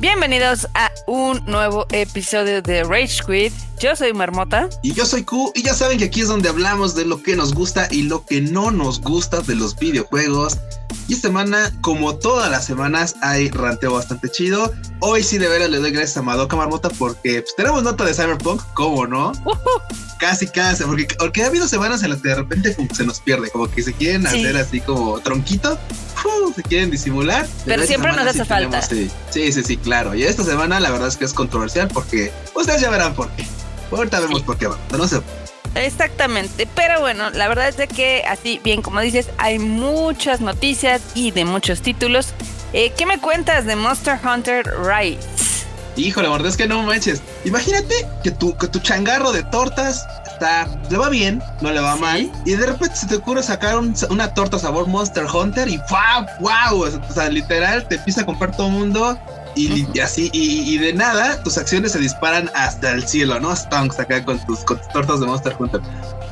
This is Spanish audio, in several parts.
Bienvenidos a un nuevo episodio de Rage Quit. Yo soy Marmota. Y yo soy Q. Y ya saben que aquí es donde hablamos de lo que nos gusta y lo que no nos gusta de los videojuegos. Y esta semana, como todas las semanas, hay ranteo bastante chido. Hoy sí de veras le doy gracias a Madoka Marmota porque pues, tenemos nota de Cyberpunk, ¿cómo no? Casi, casi, porque, porque ha habido semanas en las que de repente se nos pierde, como que se quieren hacer así como tronquito, se quieren disimular. Pero siempre nos hace falta. sí, sí, sí, claro. Y esta semana la verdad es que es controversial porque ustedes ya verán por qué. Ahorita vemos por qué va. No sé. Exactamente, pero bueno, la verdad es de que así bien como dices, hay muchas noticias y de muchos títulos. Eh, ¿Qué me cuentas de Monster Hunter Rise? Híjole, verdad es que no manches. Imagínate que tu, que tu changarro de tortas está, le va bien, no le va mal, y de repente se te ocurre sacar una torta sabor Monster Hunter y ¡wow! ¡wow! O sea, literal, te empieza a comprar todo el mundo y, así, y, de nada, tus acciones se disparan hasta el cielo, ¿no? Stonks acá con tus, con tus tortas de Monster Hunter.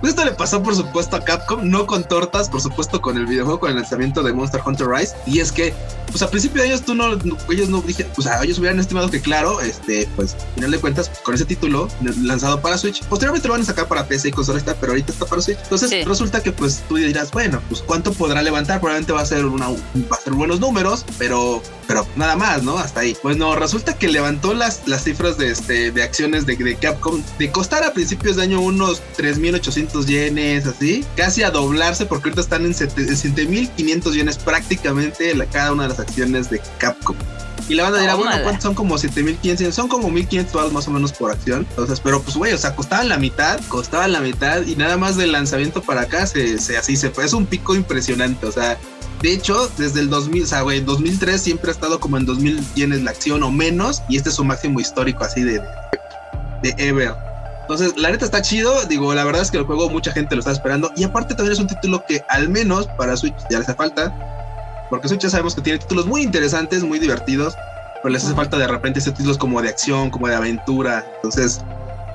Pues esto le pasó, por supuesto, a Capcom, no con tortas, por supuesto, con el videojuego, con el lanzamiento de Monster Hunter Rise. Y es que, pues a principio de ellos, tú no, ellos no dije, o sea, ellos hubieran estimado que, claro, este, pues, al final de cuentas, con ese título lanzado para Switch, posteriormente lo van a sacar para PC y consola esta, pero ahorita está para Switch. Entonces, resulta que, pues, tú dirás, bueno, pues, ¿cuánto podrá levantar? Probablemente va a ser una, va a ser buenos números, pero, pero nada más, ¿no? Hasta ahí. Pues no, resulta que levantó las, las cifras de, este, de acciones de, de Capcom de costar a principios de año unos 3.800 yenes, así, casi a doblarse porque ahorita están en 7.500 yenes prácticamente la, cada una de las acciones de Capcom. Y la banda dirá, bueno, ¿cuántos son como 7500? Son como 1500 dólares más o menos por acción. Entonces, pero pues, güey, o sea, costaban la mitad, costaban la mitad y nada más del lanzamiento para acá se, se así se fue. Es un pico impresionante. O sea, de hecho, desde el 2000, o sea, güey, 2003 siempre ha estado como en 2000 yenes la acción o menos y este es su máximo histórico así de, de ever. Entonces, la neta está chido. Digo, la verdad es que el juego mucha gente lo está esperando. Y aparte también es un título que al menos para Switch ya les hace falta. Porque Switch ya sabemos que tiene títulos muy interesantes, muy divertidos. Pero les hace falta de repente esos títulos como de acción, como de aventura. Entonces,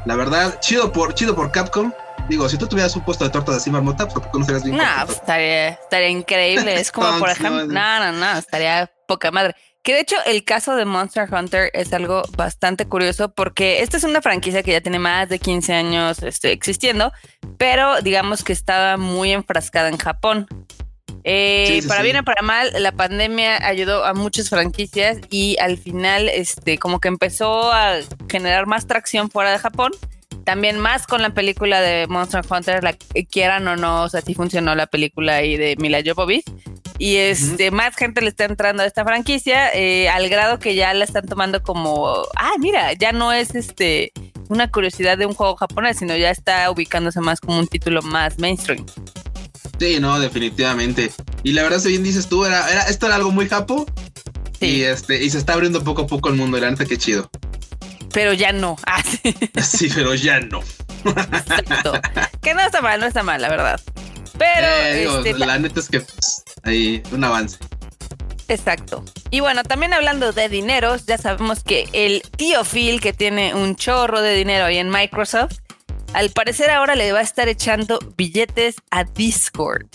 la verdad, chido por, chido por Capcom. Digo, si tú tuvieras un puesto de tortas así marmota, ¿por qué no serías bien? No, pues, estaría, estaría increíble. Es como, por ejemplo, no, no, no, estaría poca madre. Que de hecho el caso de Monster Hunter es algo bastante curioso porque esta es una franquicia que ya tiene más de 15 años este, existiendo, pero digamos que estaba muy enfrascada en Japón. Eh, para bien o para mal, la pandemia ayudó a muchas franquicias y al final, este, como que empezó a generar más tracción fuera de Japón. También más con la película de Monster Hunter, la, quieran o no, o sea, sí funcionó la película ahí de Mila Jovovich. Y este más gente le está entrando a esta franquicia eh, al grado que ya la están tomando como ah mira ya no es este una curiosidad de un juego japonés sino ya está ubicándose más como un título más mainstream. Sí no definitivamente. Y la verdad si bien dices tú era, era esto era algo muy japo. Sí. y este y se está abriendo poco a poco el mundo y la neta qué chido pero ya no ah, sí. pero ya no Exacto. que no está mal no está mal la verdad pero eh, este, la neta es que pues, hay un avance. Exacto. Y bueno, también hablando de dineros, ya sabemos que el tío Phil, que tiene un chorro de dinero ahí en Microsoft, al parecer ahora le va a estar echando billetes a Discord.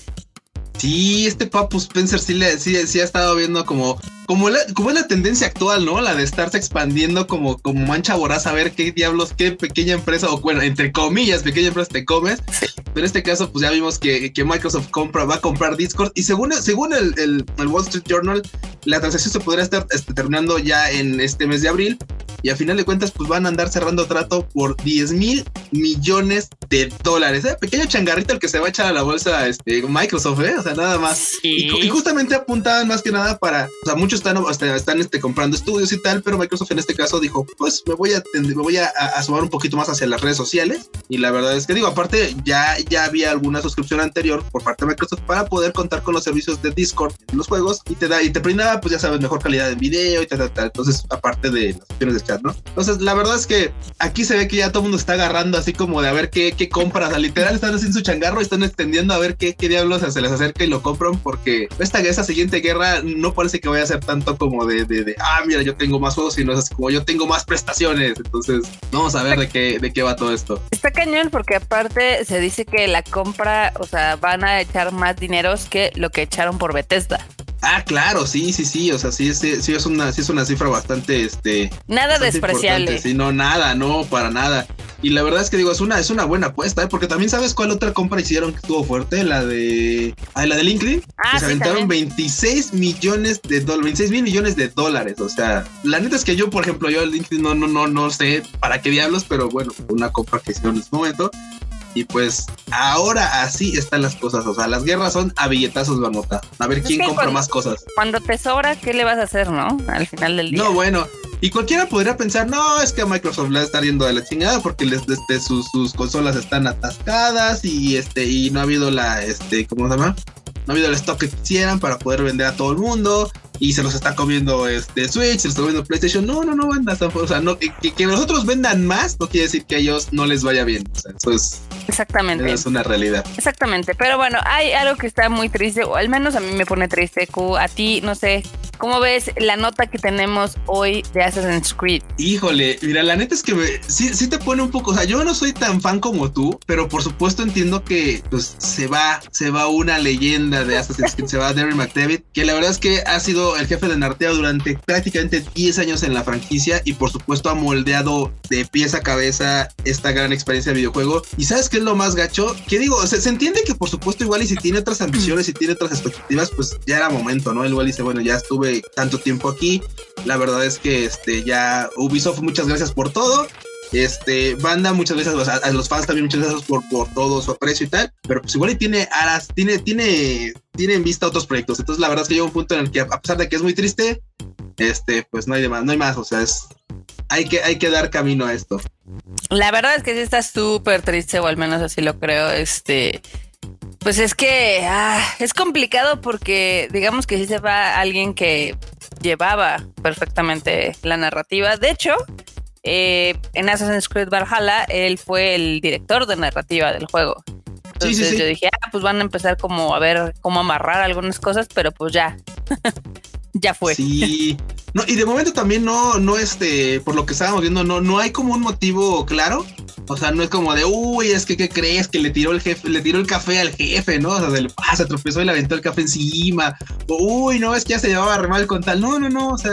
Sí, este Papu Spencer sí, le, sí, sí ha estado viendo como como, la, como es la tendencia actual, ¿no? La de estarse expandiendo como, como mancha voraz a ver qué diablos, qué pequeña empresa, o bueno, entre comillas, pequeña empresa te comes. Pero en este caso, pues ya vimos que, que Microsoft compra, va a comprar Discord. Y según, según el, el, Wall Street Journal, la transacción se podría estar este, terminando ya en este mes de abril. Y a final de cuentas, pues van a andar cerrando trato por 10 mil millones de dólares. ¿eh? Pequeño changarrito el que se va a echar a la bolsa este, Microsoft, ¿eh? O sea, nada más. Y, y, justamente apuntaban más que nada para, o sea, muchos están, están este, comprando estudios y tal, pero Microsoft en este caso dijo, pues me voy a me voy a, sumar un poquito más hacia las redes sociales. Y la verdad es que digo, aparte ya, ya había alguna suscripción anterior por parte de Microsoft para poder contar con los servicios de Discord en los juegos y te da y te brinda, pues ya sabes, mejor calidad de video y tal, tal, Entonces, aparte de las opciones de chat, Entonces, la verdad es que aquí se ve que ya todo el mundo está agarrando así como de a ver qué, qué compras. Literal están haciendo su changarro y están extendiendo a ver qué, qué diablos se les acerca y lo compran porque esta, esa siguiente guerra no parece que vaya a ser tanto como de, de, ah, mira, yo tengo más juegos, sino es como yo tengo más prestaciones. Entonces, vamos a ver de qué, de qué va todo esto. Está cañón porque aparte se dice que la compra, o sea, van a echar más dineros que lo que echaron por Bethesda. Ah, claro, sí, sí, sí. O sea, sí, sí, sí es una, sí es una cifra bastante, este. Nada despreciable. Sí, no, nada, no, para nada. Y la verdad es que digo, es una, es una buena apuesta, ¿eh? porque también sabes cuál otra compra hicieron que estuvo fuerte, la de. Ah, la de LinkedIn. Ah, que se aventaron 26 millones de dólares, 26 mil millones de dólares. O sea, la neta es que yo, por ejemplo, yo LinkedIn no, no, no, no sé para qué diablos, pero bueno, una compra que hicieron en ese momento. Y pues ahora así están las cosas. O sea, las guerras son a billetazos, nota A ver quién compra más cosas. Cuando te sobra, ¿qué le vas a hacer, no? Al final del día. No, bueno. Y cualquiera podría pensar, no, es que a Microsoft le está yendo de la chingada porque les, este, sus, sus, consolas están atascadas y este y no ha habido la, este, ¿cómo se llama? No ha habido el stock que quisieran para poder vender a todo el mundo y se los está comiendo este Switch, se los está comiendo PlayStation. No, no, no, banda. O sea, no, que, que, nosotros vendan más no quiere decir que a ellos no les vaya bien. O sea, eso es. Exactamente. es una realidad. Exactamente. Pero bueno, hay algo que está muy triste, o al menos a mí me pone triste, Q. A ti, no sé, ¿Cómo ves la nota que tenemos hoy de Assassin's Creed? Híjole, mira, la neta es que sí, sí te pone un poco, o sea, yo no soy tan fan como tú, pero por supuesto entiendo que pues se va, se va una leyenda de Assassin's Creed, se va Derry McDavid, que la verdad es que ha sido el jefe de narrativa durante prácticamente 10 años en la franquicia y por supuesto ha moldeado de pies a cabeza esta gran experiencia de videojuego. ¿Y sabes qué es lo más gacho? Que digo, se, entiende que por supuesto igual y si tiene otras ambiciones y tiene otras expectativas, pues ya era momento, ¿no? Igual dice, bueno, ya estuve tanto tiempo aquí. La verdad es que este, ya Ubisoft, muchas gracias por todo. Este, banda, muchas gracias a, los fans también, muchas gracias por, por todo su aprecio y tal. Pero pues igual y tiene alas, tiene, tiene, tiene en vista otros proyectos. Entonces, la verdad es que llega un punto en el que, a pesar de que es muy triste, este, pues no hay más, no hay más. O sea, es, hay que, hay que dar camino a esto. La verdad es que sí está súper triste, o al menos así lo creo. Este, pues es que ah, es complicado porque digamos que sí se va alguien que llevaba perfectamente la narrativa. De hecho, eh, en Assassin's Creed Valhalla, él fue el director de narrativa del juego. Entonces yo dije, ah, pues van a empezar como a ver cómo amarrar algunas cosas, pero pues ya, ya fue. Sí. No, y de momento también no, no, este, por lo que estábamos viendo, no, no hay como un motivo claro o sea, no es como de, uy, es que, ¿qué crees? Que le tiró el jefe, le tiró el café al jefe, ¿no? O sea, se, ah, se tropezó y le aventó el café encima. uy, no, es que ya se llevaba re mal con tal. No, no, no. O sea,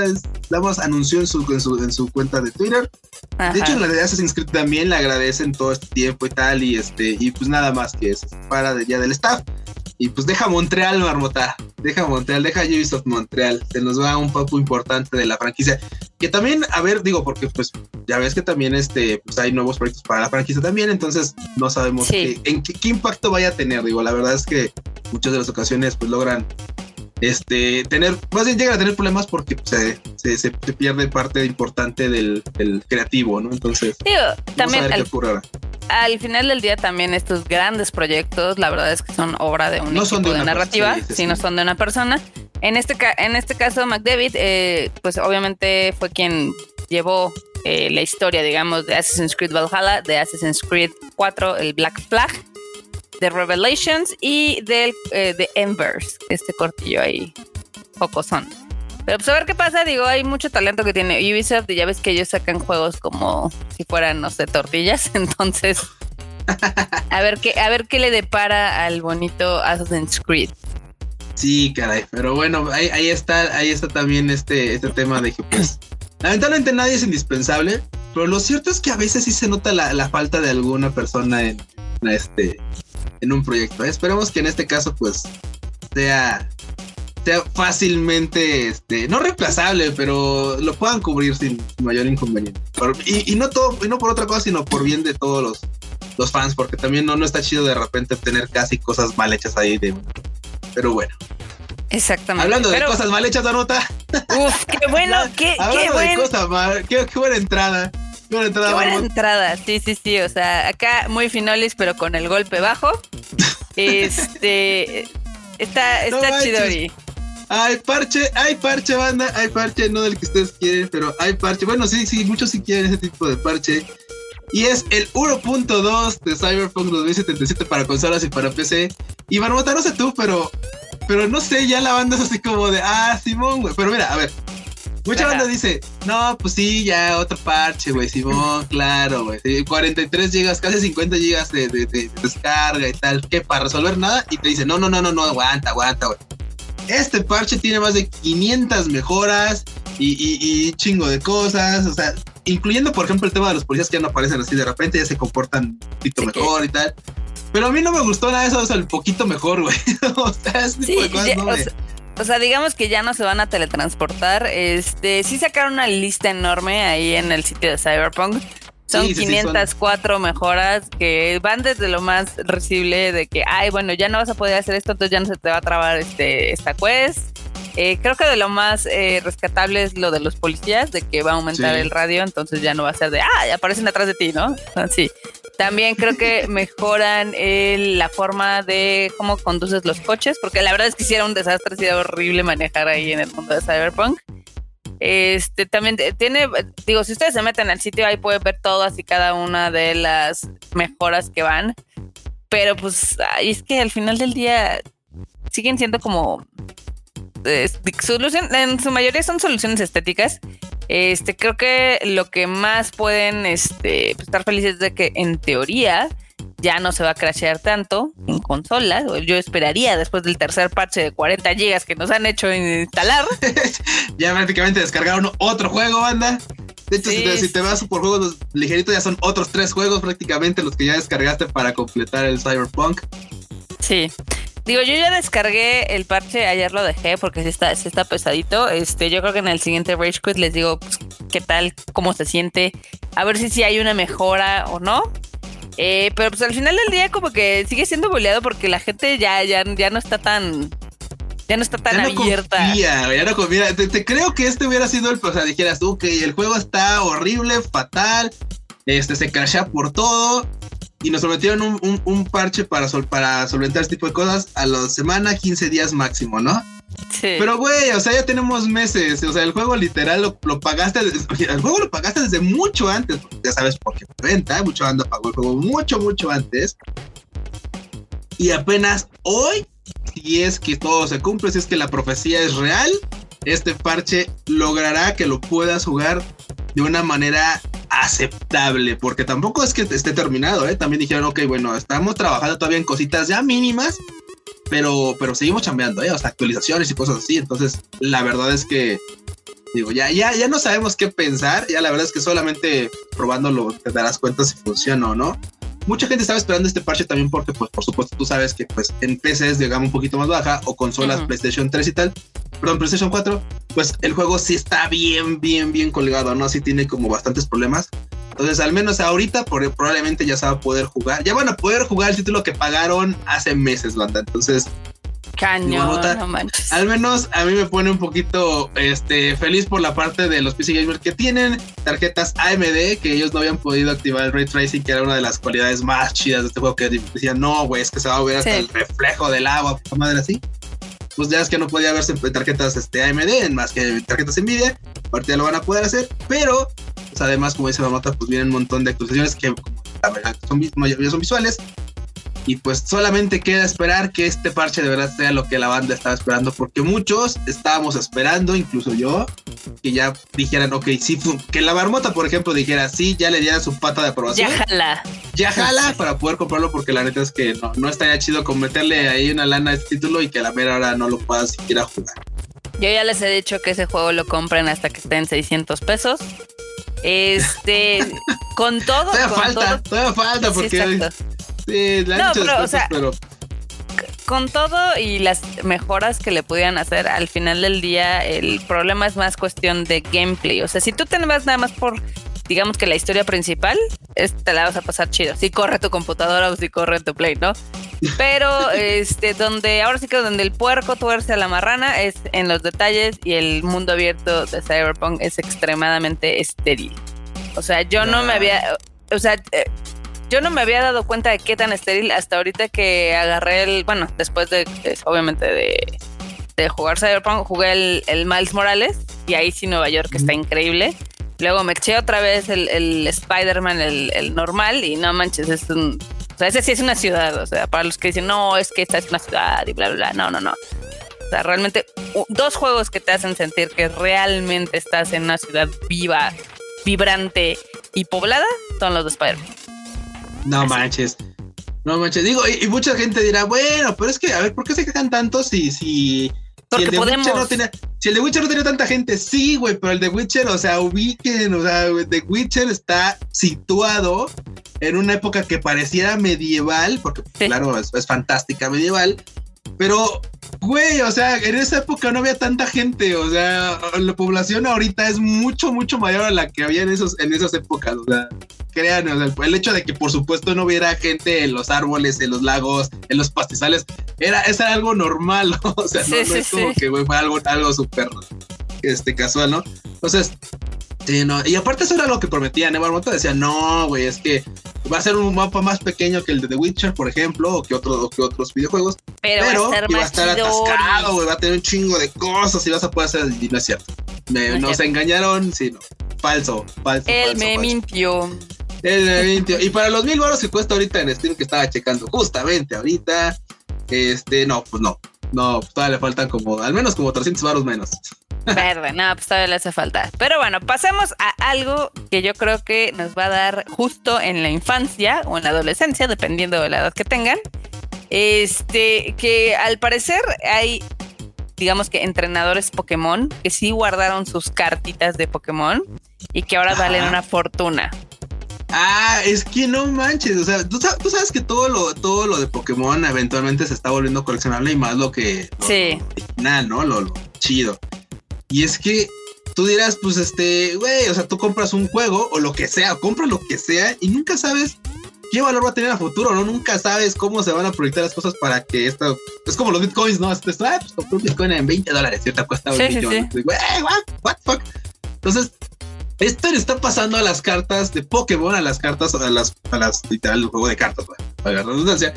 damos anunció en su, en su, en su cuenta de Twitter. De hecho, en la de Assassin's Creed también le agradecen todo este tiempo y tal. Y este, y pues nada más que eso. Para de, ya del staff. Y pues deja Montreal, Marmota. Deja Montreal, deja Ubisoft Montreal. Se nos va un poco importante de la franquicia. Que también, a ver, digo, porque pues ya ves que también este, pues hay nuevos proyectos para la franquicia también. Entonces no sabemos en qué, impacto vaya a tener. Digo, la verdad es que muchas de las ocasiones pues logran este, tener, más bien llegan a tener problemas porque pues, se, se, pierde parte importante del, creativo, ¿no? Entonces, también al, final del día también estos grandes proyectos, la verdad es que son obra de un equipo de, narrativa, sino son de una persona. En este, en este caso, McDavid, eh, pues obviamente fue quien llevó eh, la historia, digamos, de Assassin's Creed Valhalla, de Assassin's Creed 4, el Black Flag, de Revelations y del eh, de Embers, este cortillo ahí, son. Pero pues a ver qué pasa, digo, hay mucho talento que tiene Ubisoft y ya ves que ellos sacan juegos como si fueran, no sé, tortillas, entonces a ver qué, a ver qué le depara al bonito Assassin's Creed. Sí, caray, pero bueno, ahí, está, ahí está también este, este tema de que pues lamentablemente nadie es indispensable, pero lo cierto es que a veces sí se nota la, la falta de alguna persona en, este en un proyecto. Esperemos que en este caso pues sea, sea fácilmente, este, no reemplazable, pero lo puedan cubrir sin, mayor inconveniente. y, no todo, y no por otra cosa, sino por bien de todos los, los fans, porque también no, no está chido de repente tener casi cosas mal hechas ahí de... Pero bueno. Exactamente. Hablando de cosas mal hechas, Anota. Uf, qué bueno, qué, Hablando de cosas qué buena entrada. Buena entrada, buena entrada, sí, sí, sí. O sea, acá muy finolis, pero con el golpe bajo. este. Está, está chidori. Hay parche, hay parche, banda, hay parche, no del que ustedes quieren, pero hay parche. Bueno, sí, sí, muchos sí quieren ese tipo de parche. Y es el 1.2 de Cyberpunk 2077 para consolas y para PC. Y Marmota, no sé tú, pero, pero no sé, ya la banda es así como de, ah, Simón, güey. Pero mira, a ver, Mucha banda dice, no, pues sí, ya otro parche, güey, Simón, claro, güey. 43 gigas, casi 50 gigas de, descarga y tal, ¿qué? Para resolver nada. Y te dice, no, no, no, no, no, aguanta, aguanta, güey. Este parche tiene más de 500 mejoras y, chingo de cosas, o sea, incluyendo por ejemplo el tema de los policías que ya no aparecen así de repente, ya se comportan un poquito mejor y tal. Pero a mí no me gustó nada de eso, o sea, el poquito mejor, güey. o sea, ese tipo de cosas no o sea, digamos que ya no se van a teletransportar. Este, sí sacaron una lista enorme ahí en el sitio de Cyberpunk. Son 504 mejoras que van desde lo más recible de que, ay, bueno, ya no vas a poder hacer esto, entonces ya no se te va a trabar este, esta quest. Eh, creo que de lo más eh, rescatable es lo de los policías, de que va a aumentar el radio, entonces ya no va a ser de, ah, ya aparecen atrás de ti, ¿no? Sí. También creo que mejoran la forma de cómo conduces los coches, porque la verdad es que si era un desastre, si era horrible manejar ahí en el mundo de Cyberpunk. Este también tiene, digo, si ustedes se meten al sitio, ahí pueden ver todas y cada una de las mejoras que van. Pero pues, es que al final del día siguen siendo como solución, en su mayoría son soluciones estéticas este, creo que lo que más pueden este, estar felices es de que en teoría ya no se va a crashear tanto en consolas. Yo esperaría después del tercer parche de 40 gigas que nos han hecho instalar. ya prácticamente descargaron otro juego, banda. De hecho, si, te, vas por juegos ligeritos, ya son otros tres juegos prácticamente los que ya descargaste para completar el Cyberpunk. Sí. Digo, yo ya descargué el parche, ayer lo dejé porque sí está, está pesadito. Este, yo creo que en el siguiente Rage Quit les digo pues, qué tal, cómo se siente, a ver si sí hay una mejora o no. Eh, pero pues al final del día como que sigue siendo boleado porque la gente ya, ya, ya no está tan ya no está tan abierta. ya no confía. Te, creo que este hubiera sido el, o sea, dijeras, ok, el juego está horrible, fatal, este se crashea por todo y nos prometieron un, parche para, para solventar este tipo de cosas a la semana, 15 días máximo, ¿no? Pero güey, o sea, ya tenemos meses, o sea, el juego literal lo, pagaste, el juego lo pagaste desde mucho antes, ya sabes por qué renta, mucho anda pagó el juego mucho, mucho antes. Y apenas hoy, si es que todo se cumple, si es que la profecía es real, este parche logrará que lo puedas jugar de una manera aceptable, porque tampoco es que esté terminado, ¿eh? También dijeron, ok, bueno, estamos trabajando todavía en cositas ya mínimas, pero, pero seguimos chambeando, ¿eh? O actualizaciones y cosas así. Entonces, la verdad es que, digo, ya, ya, ya no sabemos qué pensar, ya la verdad es que solamente probándolo te darás cuenta si funciona o no mucha gente estaba esperando este parche también porque, pues, por supuesto, tú sabes que, pues, en PCs de gama un poquito más baja o consolas PlayStation 3 y tal, perdón, PlayStation 4, pues el juego sí está bien, bien, bien colgado, ¿no? Sí tiene como bastantes problemas. Entonces, al menos ahorita probablemente ya se va a poder jugar. Ya van a poder jugar el título que pagaron hace meses, banda. Entonces, Caño, Al menos a mí me pone un poquito este, feliz por la parte de los PC Gamers que tienen tarjetas AMD, que ellos no habían podido activar el Ray Tracing, que era una de las cualidades más chidas de este juego, que decían, no, güey, es que se va a ver hasta el reflejo del agua, madre así. Pues ya es que no podía verse tarjetas este, AMD, más que tarjetas Nvidia, ahorita ya lo van a poder hacer, pero pues, además, como dice la nota, pues vienen un montón de actualizaciones que la verdad son, son visuales, y pues solamente queda esperar que este parche de verdad sea lo que la banda estaba esperando, porque muchos estábamos esperando, incluso yo, que ya dijeran, ok, sí, que la marmota, por ejemplo, dijera, sí, ya le diera su pata de aprobación. Ya jala. Ya jala para poder comprarlo, porque la neta es que no, no estaría chido con meterle ahí una lana a este título y que a la mera hora no lo pueda siquiera jugar. Yo ya les he dicho que ese juego lo compren hasta que esté en 600 pesos. Este, con todo. Todavía falta, todavía falta, porque. Sí, no, pero, o sea, pero... Con todo y las mejoras que le pudieran hacer, al final del día el problema es más cuestión de gameplay. O sea, si tú te vas nada más por, digamos que la historia principal, te la vas a pasar chido. Si corre tu computadora o si corre tu play, ¿no? Pero este, donde ahora sí que donde el puerco tuerce a la marrana es en los detalles y el mundo abierto de Cyberpunk es extremadamente estéril. O sea, yo no me había, o sea, eh, yo no me había dado cuenta de qué tan estéril hasta ahorita que agarré el, bueno, después de, obviamente de, de jugar Cyberpunk, jugué el, Miles Morales y ahí sí Nueva York está increíble. Luego me eché otra vez el, el Spider-Man, el, normal, y no manches, es un. O sea, ese sí es una ciudad. O sea, para los que dicen, no, es que esta es una ciudad y bla, bla, bla. No, no, no. O sea, realmente, dos juegos que te hacen sentir que realmente estás en una ciudad viva, vibrante y poblada son los de Spider-Man. No manches. No manches. Digo, y, mucha gente dirá, bueno, pero es que, a ver, ¿por qué se quejan tanto si, si Porque si el podemos. no tenía, si el de Witcher no tenía tanta gente, sí, güey, pero el de Witcher, o sea, ubiquen, o sea, de Witcher está situado en una época que pareciera medieval, porque claro, es, es, fantástica medieval, pero, güey, o sea, en esa época no había tanta gente, o sea, la población ahorita es mucho, mucho mayor a la que había en, esos, en esas épocas, o sea, crean, o sea, el hecho de que por supuesto no hubiera gente en los árboles, en los lagos, en los pastizales, era, era algo normal, o sea, no, no es como que güey, fue algo, algo súper este, casual, ¿no? Entonces, Sí, no. Y aparte eso era lo que prometían. Marmota decía, no, güey, es que va a ser un mapa más pequeño que el de The Witcher, por ejemplo, o que, otro, o que otros videojuegos. Pero, pero va a estar, va a estar atascado, güey, va a tener un chingo de cosas y vas a poder hacer. Y no es cierto. Me, no nos cierto. engañaron, sí, no. Falso, falso. Él falso, me falso. mintió. Él me mintió. Y para los mil baros que cuesta ahorita en Steam, que estaba checando justamente ahorita, este, no, pues no. No, todavía le faltan como, al menos como 300 baros menos. Verde, no, pues todavía le hace falta. Pero bueno, pasemos a algo que yo creo que nos va a dar justo en la infancia o en la adolescencia, dependiendo de la edad que tengan. Este, que al parecer hay, digamos que entrenadores Pokémon que sí guardaron sus cartitas de Pokémon y que ahora valen una fortuna. Ah, es que no manches, o sea, tú, tú, sabes que todo lo, todo lo de Pokémon eventualmente se está volviendo coleccionable y más lo que... Lo, sí. Nada, ¿no? Lo, lo chido. Y es que tú dirás, pues este, güey, o sea, tú compras un juego o lo que sea, compras lo que sea y nunca sabes qué valor va a tener a futuro, ¿no? Nunca sabes cómo se van a proyectar las cosas para que esto, es como los bitcoins, ¿no? Este, ah, pues compré un bitcoin en 20 dólares ahorita cuesta sí, 20 sí, sí. Güey, what, what fuck. Entonces, esto le está pasando a las cartas de Pokémon, a las cartas, a las, a las, literal, el juego de cartas, güey, para la redundancia.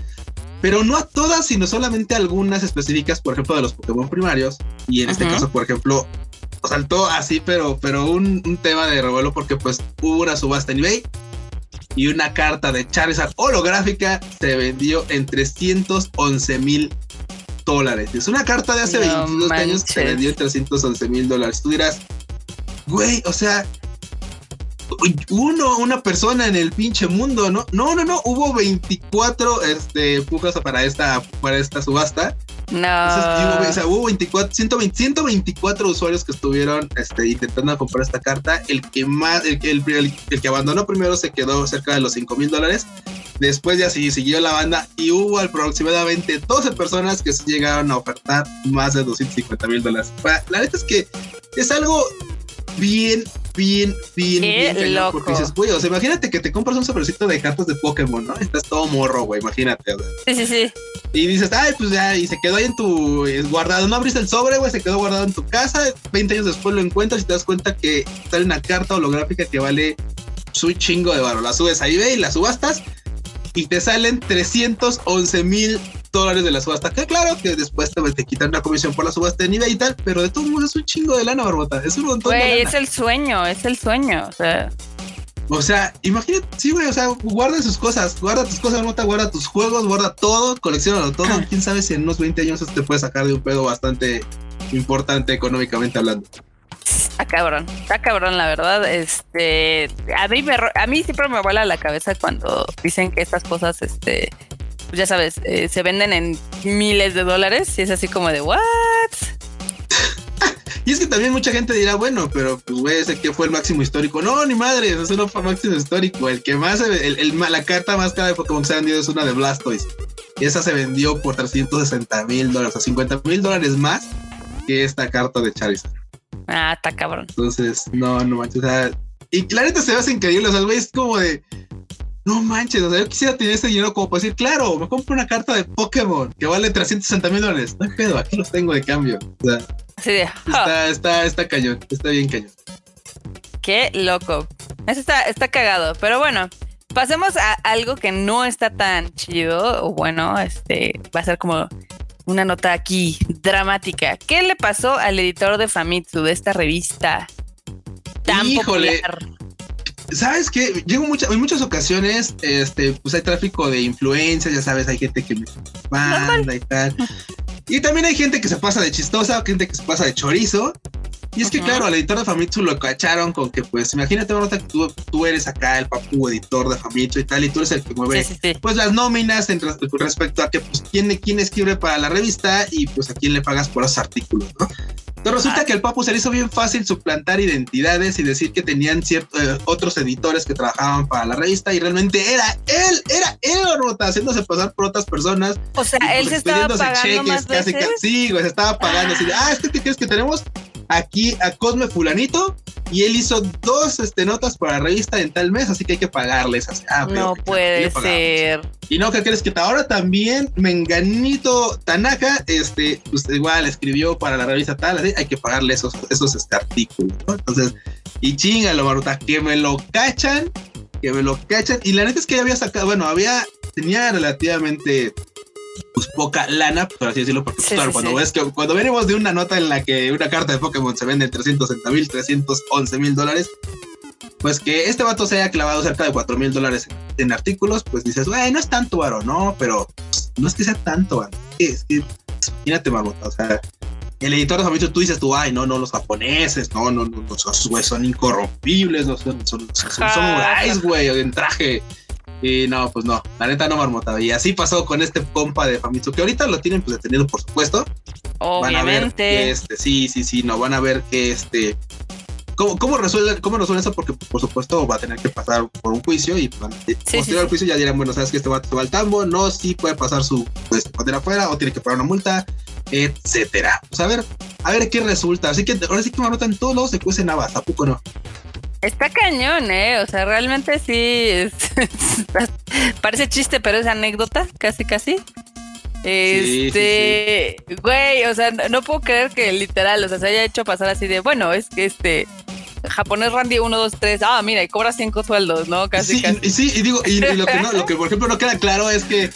Pero no a todas, sino solamente a algunas específicas, por ejemplo, de los Pokémon primarios. Y en este caso, por ejemplo, saltó así, pero, pero un, un, tema de revuelo porque pues hubo una subasta en eBay y una carta de Charizard holográfica se vendió en 311 mil dólares. Es una carta de hace no 22 manches. años que se vendió en 311 mil dólares. Tú dirás, güey, o sea, uno, una persona en el pinche mundo, ¿no? No, no, no, hubo 24 este, pujas para esta, para esta subasta. No. Entonces, o sea, hubo 24, 120, 124 usuarios que estuvieron este, intentando comprar esta carta. El que más, el, el, el, el que abandonó primero se quedó cerca de los 5 mil dólares. Después ya sí, siguió la banda y hubo aproximadamente 12 personas que llegaron a ofertar más de 250 mil dólares. La neta es que es algo bien, bien, bien, Qué bien loco. Porque dices, güey, o sea, imagínate que te compras un sobrecito de cartas de Pokémon, ¿no? Estás todo morro, güey, imagínate. O sea. Sí, sí, sí. Y dices, ay, pues ya, y se quedó ahí en tu guardado. No abriste el sobre, güey, se quedó guardado en tu casa. 20 años después lo encuentras y te das cuenta que sale una carta holográfica que vale su chingo de varo. La subes a eBay, la subastas y te salen 311 mil dólares de la subasta. Que claro que después te, te, quitan una comisión por la subasta de nivel y tal, pero de todos modos es un chingo de lana, barbota. Es un montón de lana. es el sueño, es el sueño. O sea, o sea imagínate, sí, güey, o sea, guarda sus cosas, guarda tus cosas, barbota, guarda tus juegos, guarda todo, coleccionalo todo. Quién sabe si en unos 20 años te puede sacar de un pedo bastante importante económicamente hablando. Está cabrón, está cabrón, la verdad. Este, a mí, me, a mí siempre me vuela la cabeza cuando dicen que estas cosas, este, ya sabes, eh, se venden en miles de dólares y es así como de, ¿what? Y es que también mucha gente dirá, bueno, pero pues, güey, ese que fue el máximo histórico. No, ni madre, eso no fue el máximo histórico. El que más, el, el, la carta más cara de Pokémon que se ha vendido es una de Blastoise. Y esa se vendió por 360 mil dólares, o 50 mil dólares más que esta carta de Charizard. Ah, está cabrón. Entonces, no, no manches. O sea, y claramente se ve increíble. O sea, el güey es como de. No manches, o sea, yo quisiera tener ese dinero como para decir, claro, me compro una carta de Pokémon que vale 360 mil dólares. No hay pedo, aquí los tengo de cambio. O sea, sí, de, oh. está, está, está cañón, está bien cañón. Qué loco. Eso está, está cagado. Pero bueno, pasemos a algo que no está tan chido. O bueno, este va a ser como una nota aquí dramática. ¿Qué le pasó al editor de Famitsu de esta revista tan Híjole. popular? ¿Sabes qué? Llego mucha, en muchas ocasiones, este, pues hay tráfico de influencias, ya sabes, hay gente que me banda y tal. Y también hay gente que se pasa de chistosa, gente que se pasa de chorizo. Y es que, claro, al editor de Famitsu lo cacharon con que, pues, imagínate, que tú, tú eres acá el papu editor de Famitsu y tal, y tú eres el que mueve, pues, las nóminas en respecto a que, pues, quién, quién escribe para la revista y, pues, a quién le pagas por esos artículos, ¿no? Entonces resulta que el Papu se le hizo bien fácil suplantar identidades y decir que tenían ciertos eh, otros editores que trabajaban para la revista y realmente era él, era él, Rota, haciéndose pasar por otras personas. O sea, él pues, se estaba pagando cheques, casi, casi, sí, güey, se estaba pagando así de, ah, este que crees que tenemos aquí a Cosme Fulanito y él hizo dos este, notas para la revista en tal mes, así que hay que pagarles. Ah, no puede ser. Y no, ¿qué crees que ahora también Menganito Tanaka, este, pues igual escribió para la revista tal, así, hay que pagarle esos, esos este, artículos, ¿no? Entonces, y chingalo, Maruta, que me lo cachan, que me lo cachan. Y la neta es que ya había sacado, bueno, había, tenía relativamente pues poca lana, por así decirlo, porque cuando ves que cuando venimos de una nota en la que una carta de Pokémon se vende en 360 mil, 311 mil dólares, pues que este vato se haya clavado cerca de 4 mil dólares en, artículos, pues dices, güey, no es tanto varo, no, pero pues, no es que sea tanto, varo. es que, Marmota, o sea, el editor de tú dices tú, ay, no, no, los japoneses, no, no, no, los güey son incorrompibles, no, son, son, son, son güey, en traje y no, pues no, la neta no marmota. Y así pasó con este compa de Famitsu, que ahorita lo tienen pues detenido, por supuesto. Obviamente. este, sí, sí, sí, no van a ver que este. ¿Cómo, cómo, resuelve, ¿Cómo resuelve eso? Porque, por supuesto, va a tener que pasar por un juicio y pues, posterior al juicio ya dirán, bueno, sabes que este va, va al tambo, no, sí puede pasar su pues, poder afuera o tiene que pagar una multa, etcétera. Pues a ver, a ver qué resulta. Así que ahora sí que Marmota en todos lados se cuece nada, tampoco no? Está cañón, ¿eh? O sea, realmente sí. parece chiste, pero es anécdota, casi, casi. Este, güey, o sea, no, puedo creer que literal, o sea, se haya hecho pasar así de, bueno, es que este japonés Randy 1, 2, 3, ah, mira, y cobra cinco sueldos, ¿no? Casi, sí, casi. Sí, y digo, y, lo que no, lo que por ejemplo no queda claro es que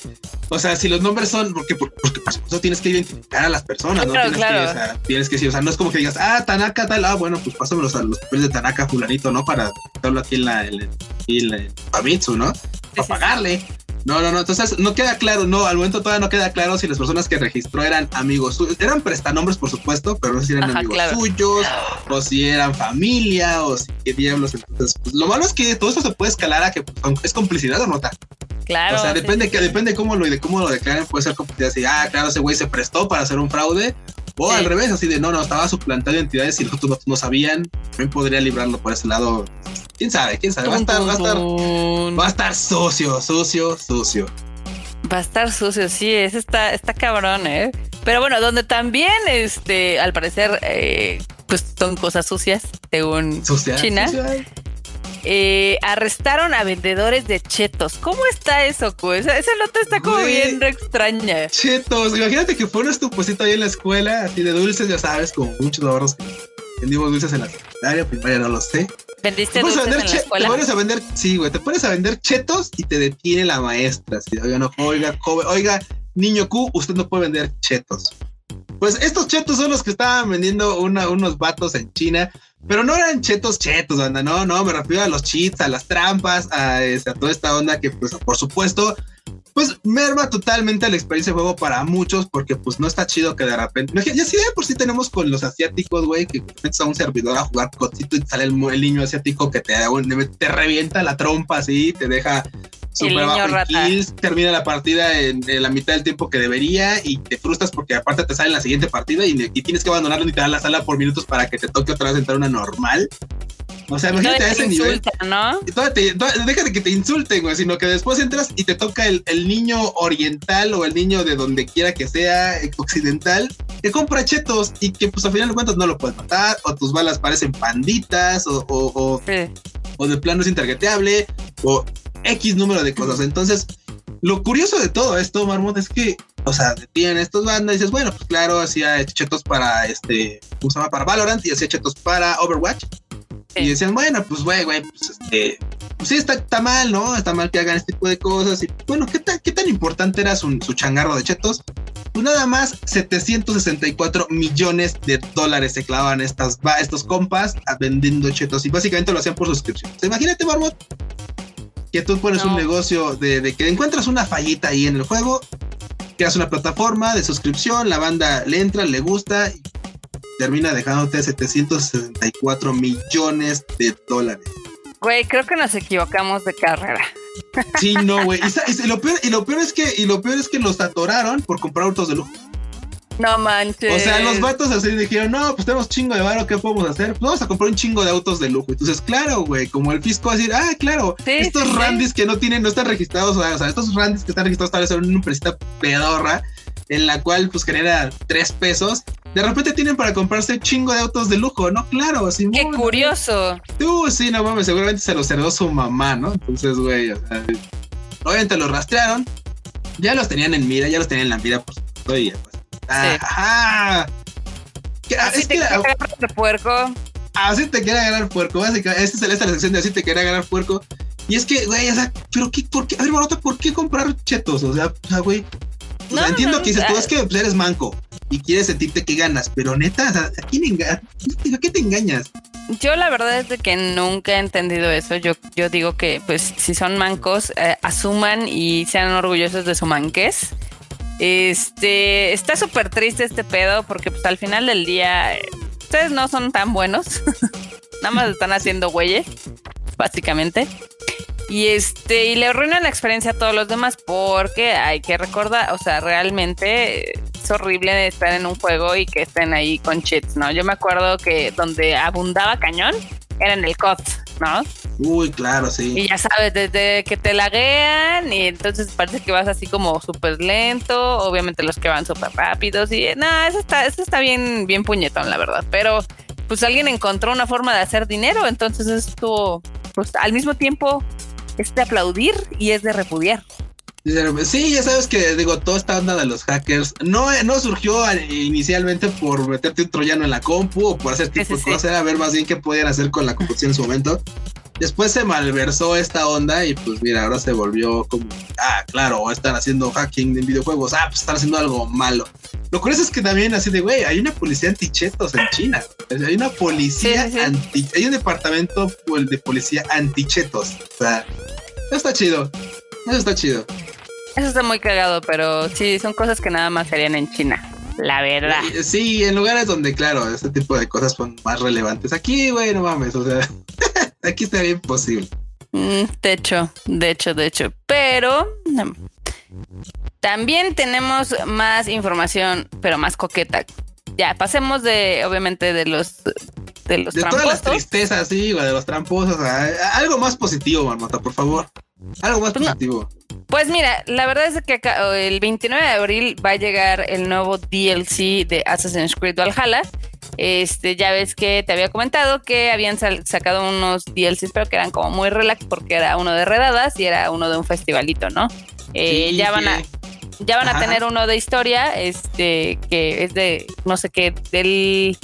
o sea, si los nombres son, porque, porque por supuesto tienes que identificar a las personas, ¿no? Tienes, que, o sea, tienes que decir, o sea, no es como que digas, ah, Tanaka tal, ah, bueno, pues pásame los, los papeles de Tanaka fulanito, ¿no? Para estarlo aquí en la, en, en, Famitsu, ¿no? Para pagarle. No, no, no. Entonces no queda claro, no, al momento todavía no queda claro si las personas que registró eran amigos suyos. Eran prestanombres, por supuesto, pero no sé si eran amigos suyos, o si eran familia, o si qué diablos. Entonces, pues, lo malo es que todo esto se puede escalar a que es complicidad o nota. Claro. O sea, depende, que, depende cómo lo, de cómo lo declaren, puede ser complicidad así, ah, claro, ese güey se prestó para hacer un fraude. O al revés, así de no, no, estaba suplantando identidades y los otros no, sabían. También podría librarlo por ese lado. Quién sabe, quién sabe. Va a estar, va a estar, va a estar sucio, sucio, sucio. Va a estar sucio, sí, es está, está cabrón, ¿eh? Pero bueno, donde también, este, al parecer, eh, pues son cosas sucias, según China. Eh, arrestaron a vendedores de chetos. ¿Cómo está eso, pues? Esa, nota está como bien extraña. Chetos, imagínate que pones tu puestito ahí en la escuela, así de dulces, ya sabes, como muchos ahorros que vendimos dulces en la secundaria, primaria, no lo sé. ¿Vendiste dulces en la escuela? Te pones a vender, sí, güey, te pones a vender chetos y te detiene la maestra. Así, oiga, no, oiga, oiga, niño Q, usted no puede vender chetos. Pues estos chetos son los que estaban vendiendo unos vatos en China, pero no eran chetos chetos, anda, no, no, me refiero a los cheats, a las trampas, a, este, a toda esta onda que, pues, por supuesto, pues merma totalmente la experiencia de juego para muchos porque pues no está chido que de repente, ya si de por sí tenemos con los asiáticos, güey, que metes a un servidor a jugar cotito y sale el, niño asiático que te, te revienta la trompa así, te deja super kills, termina la partida en, la mitad del tiempo que debería y te frustras porque aparte te sale en la siguiente partida y, tienes que abandonar literal la sala por minutos para que te toque otra vez entrar una normal. O sea, imagínate a ese nivel. ¿no? déjate que te insulten, güey, sino que después entras y te toca el, niño oriental o el niño de donde quiera que sea, occidental, que compra chetos y que pues al final de cuentas no lo puedes matar, o tus balas parecen panditas, o, o, o de plano es intergeteable, o X número de cosas. Entonces, lo curioso de todo esto, Marmot, es que, o sea, tienen estos bandas y dices, bueno, pues claro, hacía chetos para este, ¿cómo se llama? Para Valorant y hacía chetos para Overwatch. Y decían, bueno, pues güey, güey, pues este, pues sí, está, está, mal, ¿no? Está mal que hagan este tipo de cosas. Y bueno, ¿qué, tan, qué tan importante era su, su, changarro de chetos? Pues nada más 764 millones de dólares se clavaban estas, estos compas vendiendo chetos y básicamente lo hacían por suscripción. Imagínate, Barbot, que tú pones un negocio de, de, que encuentras una fallita ahí en el juego, creas una plataforma de suscripción, la banda le entra, le gusta, termina dejándote 764 millones de dólares. Güey, creo que nos equivocamos de carrera. Sí, no, güey. Y, lo peor, y lo peor es que, y lo peor es que los atoraron por comprar autos de lujo. No manches. O sea, los vatos así dijeron, no, pues tenemos chingo de varo, ¿qué podemos hacer? Pues vamos a comprar un chingo de autos de lujo. Entonces, claro, güey, como el fisco va a decir, ah, claro, estos randis que no tienen, no están registrados, o sea, estos randis que están registrados tal vez en una empresita pedorra, en la cual pues genera tres pesos, de repente tienen para comprarse chingo de autos de lujo, ¿no? Claro, así. Qué curioso. Tú, sí, no mames, seguramente se los heredó su mamá, ¿no? Entonces, güey, o sea, obviamente los rastrearon, ya los tenían en mira, ya los tenían en la mira, por supuesto, y pues Ajá. Así te quiere agarrar puerco. Así te quiere agarrar puerco. Básicamente, esta es la sección de así te quiere agarrar puerco. Y es que, güey, o sea, pero qué, por qué, a ver, Marota, ¿por qué comprar chetos? O sea, o sea güey. entiendo que dices, tú es que eres manco y quieres sentirte que ganas, pero neta, ¿a quién qué te engañas? Yo la verdad es de que nunca he entendido eso. Yo, yo digo que, pues, si son mancos, eh, asuman y sean orgullosos de su manquez este, está súper triste este pedo porque pues al final del día ustedes no son tan buenos. Nada más están haciendo güeyes, básicamente. Y este, y le arruinan la experiencia a todos los demás porque hay que recordar, o sea, realmente es horrible estar en un juego y que estén ahí con cheats, ¿no? Yo me acuerdo que donde abundaba cañón era en el COD, ¿no? Uy, claro, sí. Y ya sabes, desde que te laguean y entonces parece que vas así como súper lento, obviamente los que van súper rápidos y nada, eso está, eso está bien, bien puñetón, la verdad, pero pues alguien encontró una forma de hacer dinero, entonces esto, pues al mismo tiempo es de aplaudir y es de repudiar. Sí, ya sabes que digo, toda esta onda de los hackers no, no surgió inicialmente por meterte un troyano en la compu o por hacer tipo de cosas, era ver más bien qué podían hacer con la computación en su momento. Después se malversó esta onda y pues mira, ahora se volvió como, ah, claro, están haciendo hacking en videojuegos, ah, pues están haciendo algo malo. Lo curioso es que también así de, güey, hay una policía antichetos en China. Hay una policía anti, hay un departamento de policía antichetos. O sea, eso está chido. Eso está chido. Eso está muy cagado, pero sí, son cosas que nada más serían en China. La verdad. Sí, en lugares donde, claro, este tipo de cosas son más relevantes. Aquí, güey, no mames, o sea. Aquí estaría imposible. Mm, de hecho, de hecho, de hecho. Pero también tenemos más información, pero más coqueta. Ya, pasemos de, obviamente, de los de los de todas las tristezas, sí, de los tramposos. algo más positivo, Marmota, por favor. Algo más pues positivo. Pues mira, la verdad es que el 29 de abril va a llegar el nuevo DLC de Assassin's Creed Valhalla este, ya ves que te había comentado que habían sacado unos DLCs, pero que eran como muy relax porque era uno de redadas y era uno de un festivalito, ¿no? Eh, ya van a ya van a tener uno de historia, este, que es de no sé qué, del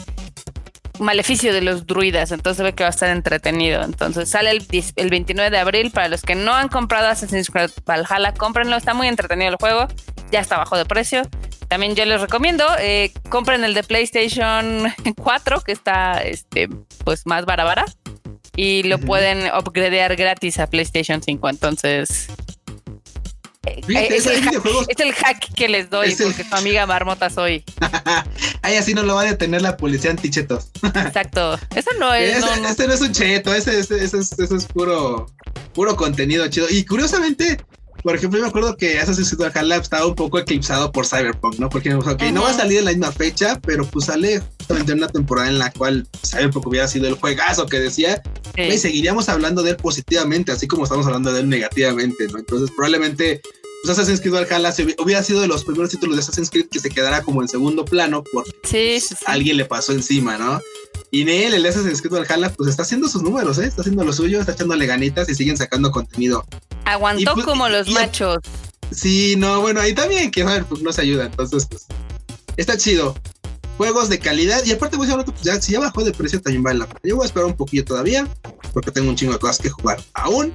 maleficio de los druidas, entonces ve que va a estar entretenido. Entonces sale el, el 29 de abril. Para los que no han comprado Assassin's Creed Valhalla, cómprenlo, está muy entretenido el juego, ya está bajo de precio. También yo les recomiendo, eh, compren el de PlayStation 4, que está este, pues más barabara, y lo pueden upgradear gratis a PlayStation 5. Entonces, eh, es, el hack, que les doy porque tu amiga marmota soy. Ay, así no lo va a detener la policía antichetos. Exacto. Eso no es. Ese no, no. es un cheto, ese, ese, ese, es, ese, es, puro, puro contenido chido. Y curiosamente, por ejemplo, yo me acuerdo que Assassin's Creed Valhalla estaba un poco eclipsado por Cyberpunk, ¿no? Porque no va a salir en la misma fecha, pero pues sale justamente en una temporada en la cual Cyberpunk hubiera sido el juegazo que decía, y seguiríamos hablando de él positivamente, así como estamos hablando de él negativamente, ¿no? Entonces, probablemente pues Assassin's Creed Valhalla hubiera sido de los primeros títulos de Assassin's Creed que se quedará como en segundo plano porque alguien le pasó encima, ¿no? Y Neil, el Assassin's Creed Valhalla, pues está haciendo sus números, ¿eh? Está haciendo lo suyo, está echándole ganitas y siguen sacando contenido. Aguantó pues, como los machos. Sí, no, bueno, ahí también que, a pues no se ayuda. Entonces, pues, está chido. Juegos de calidad. Y aparte, voy a pues ya, si ya bajó de precio, también vale la pena. Yo voy a esperar un poquillo todavía, porque tengo un chingo de cosas que jugar aún.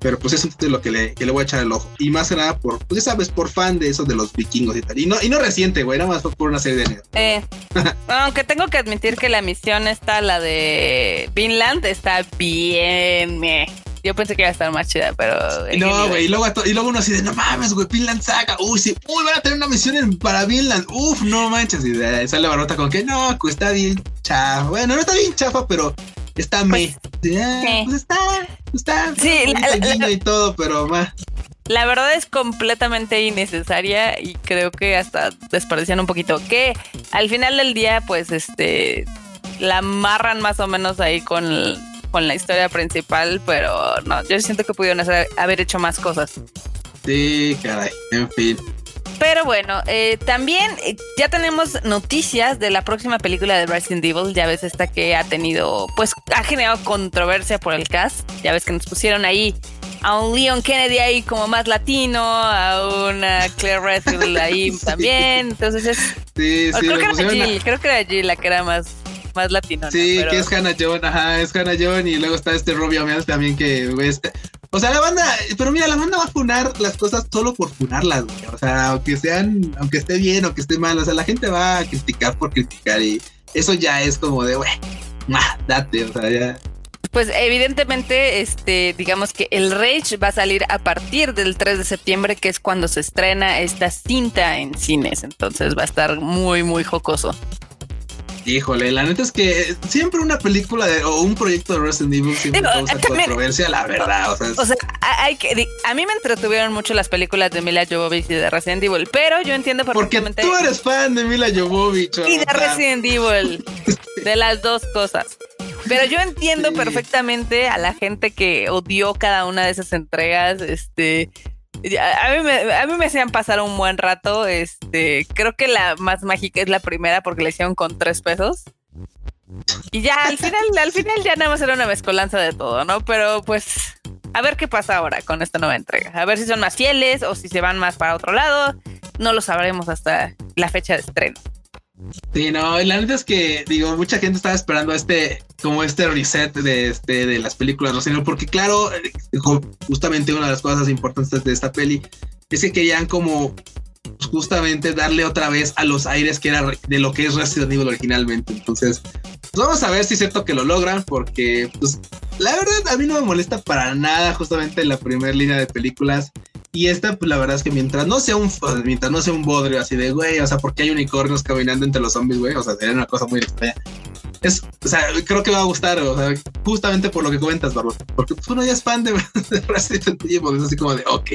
Pero pues es un título que le, que le voy a echar el ojo. Y más que nada por, pues ya sabes, por fan de eso de los vikingos y tal. Y no, y no reciente, güey, nada más por una serie de años. Eh, aunque tengo que admitir que la misión está, la de Vinland, está bien. Yo pensé que iba a estar más chida, pero. No, güey. Y luego, y luego uno así de no mames, güey. Vinland Saga. Uy, sí. Uy, van a tener una misión para Vinland. Uf, no manches. Y sale Barrota con que no, pues está bien chafa. Bueno, no está bien chafa, pero está me. Pues, ah, pues está, está. Sí, la, y todo, pero más. La verdad es completamente innecesaria y creo que hasta desperdician un poquito. Que al final del día, pues, este, la amarran más o menos ahí con, con la historia principal, pero no, yo siento que pudieron haber hecho más cosas. Sí, caray, en fin. Pero bueno, eh, también eh, ya tenemos noticias de la próxima película de Resident Evil. Ya ves esta que ha tenido, pues ha generado controversia por el cast. Ya ves que nos pusieron ahí a un Leon Kennedy ahí como más latino, a una Claire Redfield ahí también. Entonces es. Sí, sí, creo, que era Jill, creo que era Jill la que era más, más latino. Sí, que es Hannah John, ajá, es Hannah John y luego está este Robbie Amell también que este, o sea, la banda, pero mira, la banda va a funar las cosas solo por funarlas, güey. O sea, aunque sean, aunque esté bien o que esté mal, o sea, la gente va a criticar por criticar y eso ya es como de, güey, date, o sea, ya pues evidentemente, este, digamos que el Rage va a salir a partir del 3 de septiembre, que es cuando se estrena esta cinta en cines. Entonces va a estar muy, muy jocoso. Híjole, la neta es que siempre una película de, o un proyecto de Resident Evil siempre causa controversia, la verdad. O sea, hay que, a mí me entretuvieron mucho las películas de Mila Jovovich y de Resident Evil, pero yo entiendo perfectamente. Porque tú eres fan de Mila Jovovich. Y de Resident Evil, de las dos cosas. Pero yo entiendo perfectamente a la gente que odió cada una de esas entregas. Este, a mí, me, a mí me hacían pasar un buen rato. Este, creo que la más mágica es la primera porque la hicieron con tres pesos. Y ya al final, al final ya nada más era una mezcolanza de todo, ¿no? Pero pues a ver qué pasa ahora con esta nueva entrega. A ver si son más fieles o si se van más para otro lado. No lo sabremos hasta la fecha de estreno. Sí, no, la neta es que, digo, mucha gente estaba esperando este, como este reset de, este, de las películas Resident porque claro, justamente una de las cosas importantes de esta peli es que querían como justamente darle otra vez a los aires que era de lo que es Resident Evil originalmente. Entonces, pues, vamos a ver si es cierto que lo logran, porque pues la verdad a mí no me molesta para nada justamente la primera línea de películas. Y esta, pues la verdad es que mientras no sea un, mientras no sea un bodrio así de, güey, o sea, porque hay unicornios caminando entre los zombies, güey, o sea, sería una cosa muy extraña. Es, o sea, creo que va a gustar, o sea, justamente por lo que comentas, Barbo, porque pues, uno ya es fan de, Resident Evil, es así como de, ok,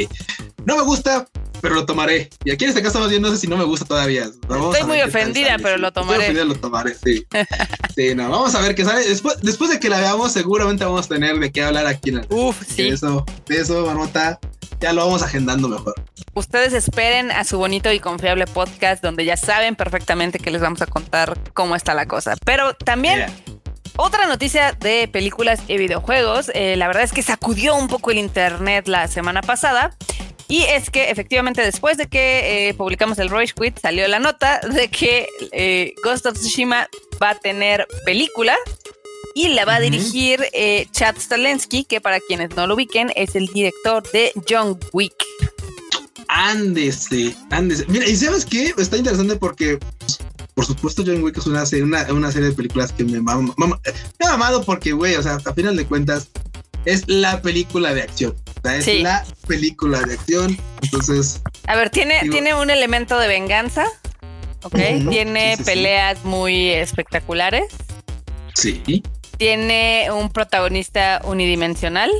no me gusta, pero lo tomaré. Y aquí en este caso más bien no sé si no me gusta todavía. Estoy muy ofendida, pero lo tomaré. Estoy ofendida, lo tomaré, sí. sí, no, vamos a ver qué sale. Después, después de que la veamos, seguramente vamos a tener de qué hablar aquí en el... Uf, sí. De eso, de eso, Marmota ya lo vamos agendando mejor. Ustedes esperen a su bonito y confiable podcast donde ya saben perfectamente que les vamos a contar cómo está la cosa. Pero también otra noticia de películas y videojuegos, eh, la verdad es que sacudió un poco el internet la semana pasada. Y es que efectivamente después de que eh, publicamos el Royce Quit salió la nota de que eh, Ghost of Tsushima va a tener película y la va a dirigir eh, Chad Stalensky, que para quienes no lo ubiquen es el director de John Wick. Ándese, ándese. Mira, y sabes qué? Está interesante porque, por supuesto, John Wick es una serie, una, serie de películas que me, me, me ha amado porque, güey, o sea, a final de cuentas, es la película de acción. O sea, es la película de acción. Entonces. A ver, tiene, tiene un elemento de venganza. Ok. tiene peleas muy espectaculares. Sí tiene un protagonista unidimensional.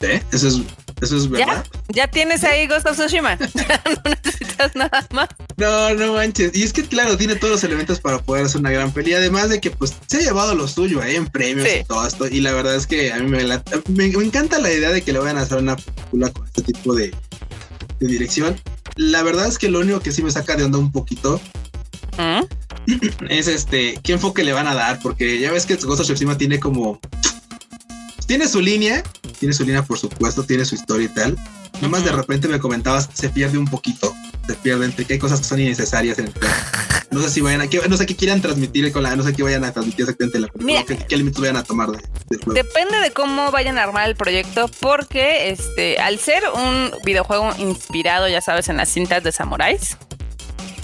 ¿Eh? Eso es, eso es verdad. ¿Ya? tienes ahí Ghost of Tsushima. no necesitas nada más. No, no manches. Y es que, claro, tiene todos los elementos para poder hacer una gran pelea. Además de que, pues, se ha llevado lo suyo ahí en premios y todo esto. Y la verdad es que a mí me, me, encanta la idea de que le vayan a hacer una película con este tipo de, de dirección. La verdad es que lo único que sí me saca de onda un poquito es este, ¿qué enfoque le van a dar? Porque ya ves que Ghost of Tsushima tiene como, tiene su línea, tiene su línea por supuesto, tiene su historia y tal. Nomás de repente me comentabas, se pierde un poquito, se pierde entre que hay cosas que son innecesarias en el No sé si vayan a, no sé qué quieran transmitir con la, no sé qué vayan a transmitir exactamente la Mira, qué, límites vayan a tomar de, Depende de cómo vayan a armar el proyecto, porque este, al ser un videojuego inspirado, ya sabes, en las cintas de samuráis,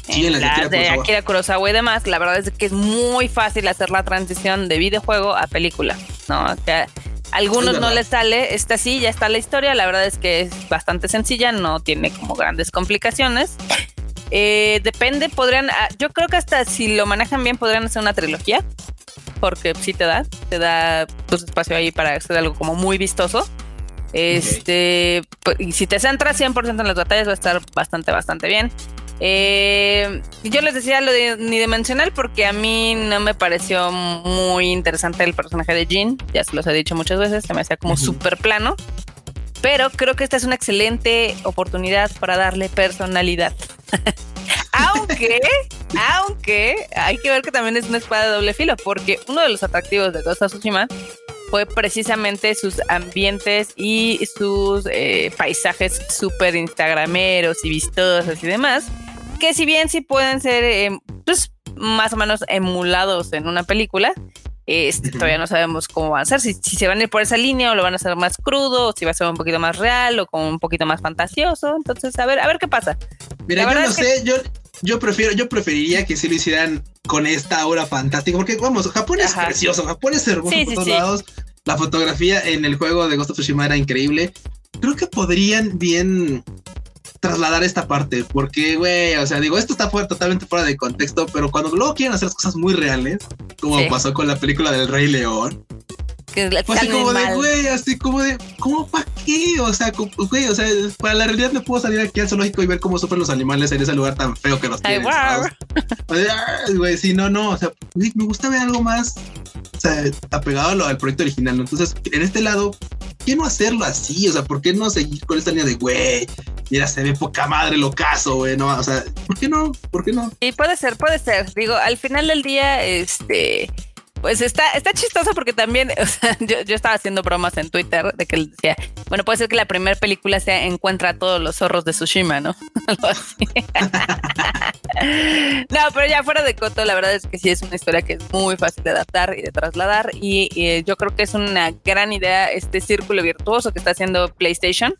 Sí, en las de Akira Kurosawa y demás, la verdad es que es muy fácil hacer la transición de videojuego a película, ¿no? Algunos no les sale, esta sí, ya está la historia, la verdad es que es bastante sencilla, no tiene como grandes complicaciones. Eh, depende, podrían, ah, yo creo que hasta si lo manejan bien podrían hacer una trilogía, porque sí te da, te da pues espacio ahí para hacer algo como muy vistoso. Este, pues, y si te centras 100% en las batallas va a estar bastante, bastante bien. Eh, yo les decía lo de unidimensional porque a mí no me pareció muy interesante el personaje de Jean, ya se los he dicho muchas veces, se me hacía como súper plano, pero creo que esta es una excelente oportunidad para darle personalidad. aunque, aunque hay que ver que también es una espada de doble filo, porque uno de los atractivos de Ghost of Tsushima fue precisamente sus ambientes y sus eh, paisajes súper instagrameros y vistosos y demás que si bien sí pueden ser em, pues, más o menos emulados en una película, este, todavía no sabemos cómo van a ser, si, se van a ir por esa línea o lo van a hacer más crudo, o si va a ser un poquito más real o como un poquito más fantasioso. Entonces, a ver, a ver qué pasa. Mira, yo no sé, yo, yo prefiero, yo preferiría que sí lo hicieran con esta aura fantástica, porque vamos, Japón es precioso, Japón es hermoso por todos lados. La fotografía en el juego de Ghost of Tsushima era increíble. Creo que podrían bien trasladar esta parte, porque, güey, o sea, digo, esto está fuera, totalmente fuera de contexto, pero cuando luego quieren hacer cosas muy reales, como pasó con la película del Rey León, que fue así como de, güey, así como de, ¿cómo para qué? O sea, güey, o sea, para la realidad me puedo salir aquí al zoológico y ver cómo sufren los animales en ese lugar tan feo que los tienen. Güey, sí, no, no, o sea, me gusta ver algo más, o sea, apegado al proyecto original, ¿no? Entonces, en este lado, ¿por qué no hacerlo así? O sea, ¿por qué no seguir con esta línea de, güey, mira, se ve poca madre lo caso, güey, ¿no? O sea, ¿por qué no? ¿Por qué no? Y puede ser, puede ser. Digo, al final del día, este pues está, está chistoso porque también, yo, yo, estaba haciendo bromas en Twitter de que decía, bueno, puede ser que la primera película sea Encuentra a todos los zorros de Tsushima, ¿no? no, pero ya fuera de coto, la verdad es que sí es una historia que es muy fácil de adaptar y de trasladar y, y yo creo que es una gran idea este círculo virtuoso que está haciendo PlayStation.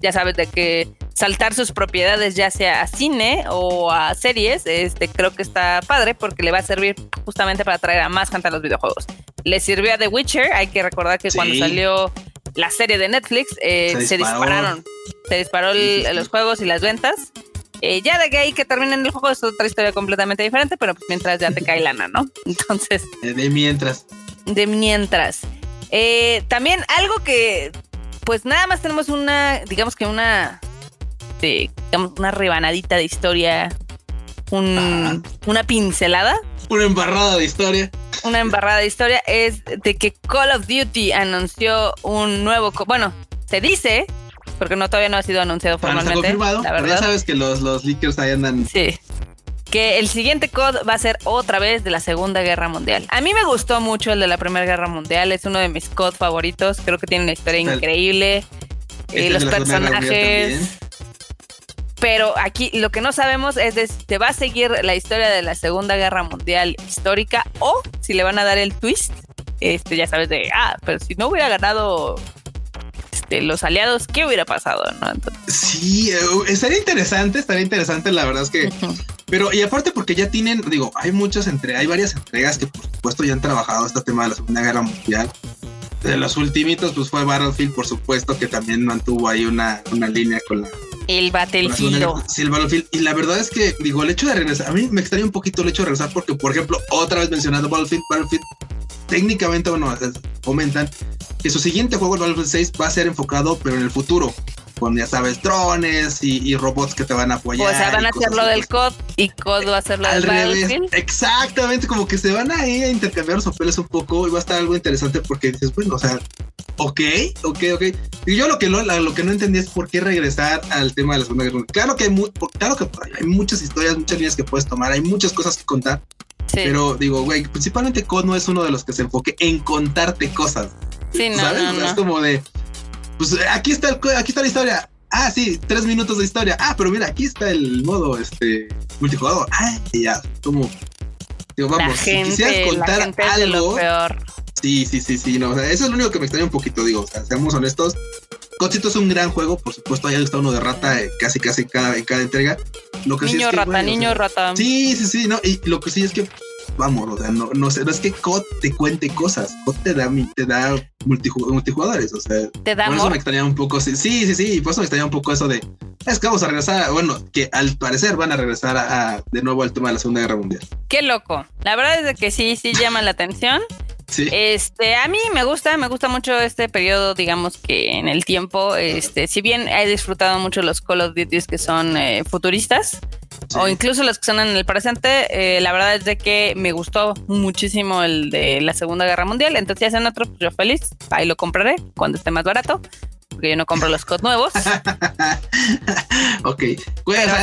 Ya sabes de que saltar sus propiedades ya sea a cine o a series, este creo que está padre porque le va a servir justamente para traer a más gente a los videojuegos. Le sirvió a The Witcher, hay que recordar que cuando salió la serie de Netflix eh, se, dispararon, se disparó los juegos y las ventas. Eh, ya de que ahí que terminen el juego es otra historia completamente diferente, pero pues mientras ya te cae lana, ¿no? Entonces. De mientras. De mientras. Eh, también algo que, pues nada más tenemos una, digamos que una, digamos, una rebanadita de historia, una pincelada. Una embarrada de historia una embarrada de historia es de que Call of Duty anunció un nuevo, bueno, se dice, porque no todavía no ha sido anunciado formalmente. confirmado, la verdad. ya sabes que los, los leakers ahí andan. Sí. Que el siguiente COD va a ser otra vez de la Segunda Guerra Mundial. A mí me gustó mucho el de la Primera Guerra Mundial, es uno de mis COD favoritos, creo que tiene una historia increíble. y este los personajes pero aquí lo que no sabemos es si te va a seguir la historia de la Segunda Guerra Mundial histórica o si le van a dar el twist. Este, ya sabes de, ah, pero si no hubiera ganado este, los aliados, ¿qué hubiera pasado? ¿no? sí, eh, estaría interesante, estaría interesante, la verdad es que... Pero, y aparte porque ya tienen, digo, hay muchas entre, hay varias entregas que por supuesto ya han trabajado este tema de la Segunda Guerra Mundial. De los últimos, pues fue Battlefield, por supuesto, que también mantuvo ahí una, una línea con la, el Battlefield. Sí, el Battlefield. Y la verdad es que, digo, el hecho de regresar, a mí me extraña un poquito el hecho de regresar porque, por ejemplo, otra vez mencionando Battlefield, Battlefield, técnicamente, bueno, comentan que su siguiente juego, el Battlefield 6, va a ser enfocado, pero en el futuro con, ya sabes, drones y, robots que te van a apoyar. O sea, van a hacer lo del COD y COD va a hacer lo del Battlefield. Exactamente, como que se van a ir a intercambiar los papeles un poco y va a estar algo interesante porque dices, bueno, o sea, ok, ok, ok. Y yo lo que no, lo que no entendí es por qué regresar al tema de la Segunda Guerra Claro que hay, claro que hay muchas historias, muchas líneas que puedes tomar, hay muchas cosas que contar. Pero digo, güey, principalmente COD no es uno de los que se enfoque en contarte cosas. Sí, no, ¿sabes? Es como de, pues aquí está, el, aquí está la historia. Ah, sí, tres minutos de historia. Ah, pero mira, aquí está el modo este multijugador. Ah, ya, como digo, vamos, si quisieras contar algo. Sí, sí, sí, sí, no, o sea, eso es lo único que me extraña un poquito, digo, o sea, seamos honestos. Cocito es un gran juego, por supuesto, ahí está uno de rata eh, casi, casi cada, en cada entrega. Lo que niño sí es que, rata, niño rata. Sí, sí, sí, no, y lo que sí es que vamos, o sea, no, no, sé, no es que COD te cuente cosas, COD te da, te da multijugadores, o sea, te da por eso me extrañaba un poco, sí, sí, sí, por eso me extrañaba un poco eso de, es que vamos a regresar, bueno, que al parecer van a regresar a, de nuevo al tema de la Segunda Guerra Mundial. Qué loco, la verdad es que sí, sí llama la atención. Sí. Este, a mí me gusta, me gusta mucho este periodo, digamos que en el tiempo, este, si bien he disfrutado mucho los Call of Duty que son eh, futuristas, o incluso los que son en el presente, eh, la verdad es de que me gustó muchísimo el de la Segunda Guerra Mundial, entonces si hacen otro, pues yo feliz, ahí lo compraré cuando esté más barato porque yo no compro los COD nuevos. ok.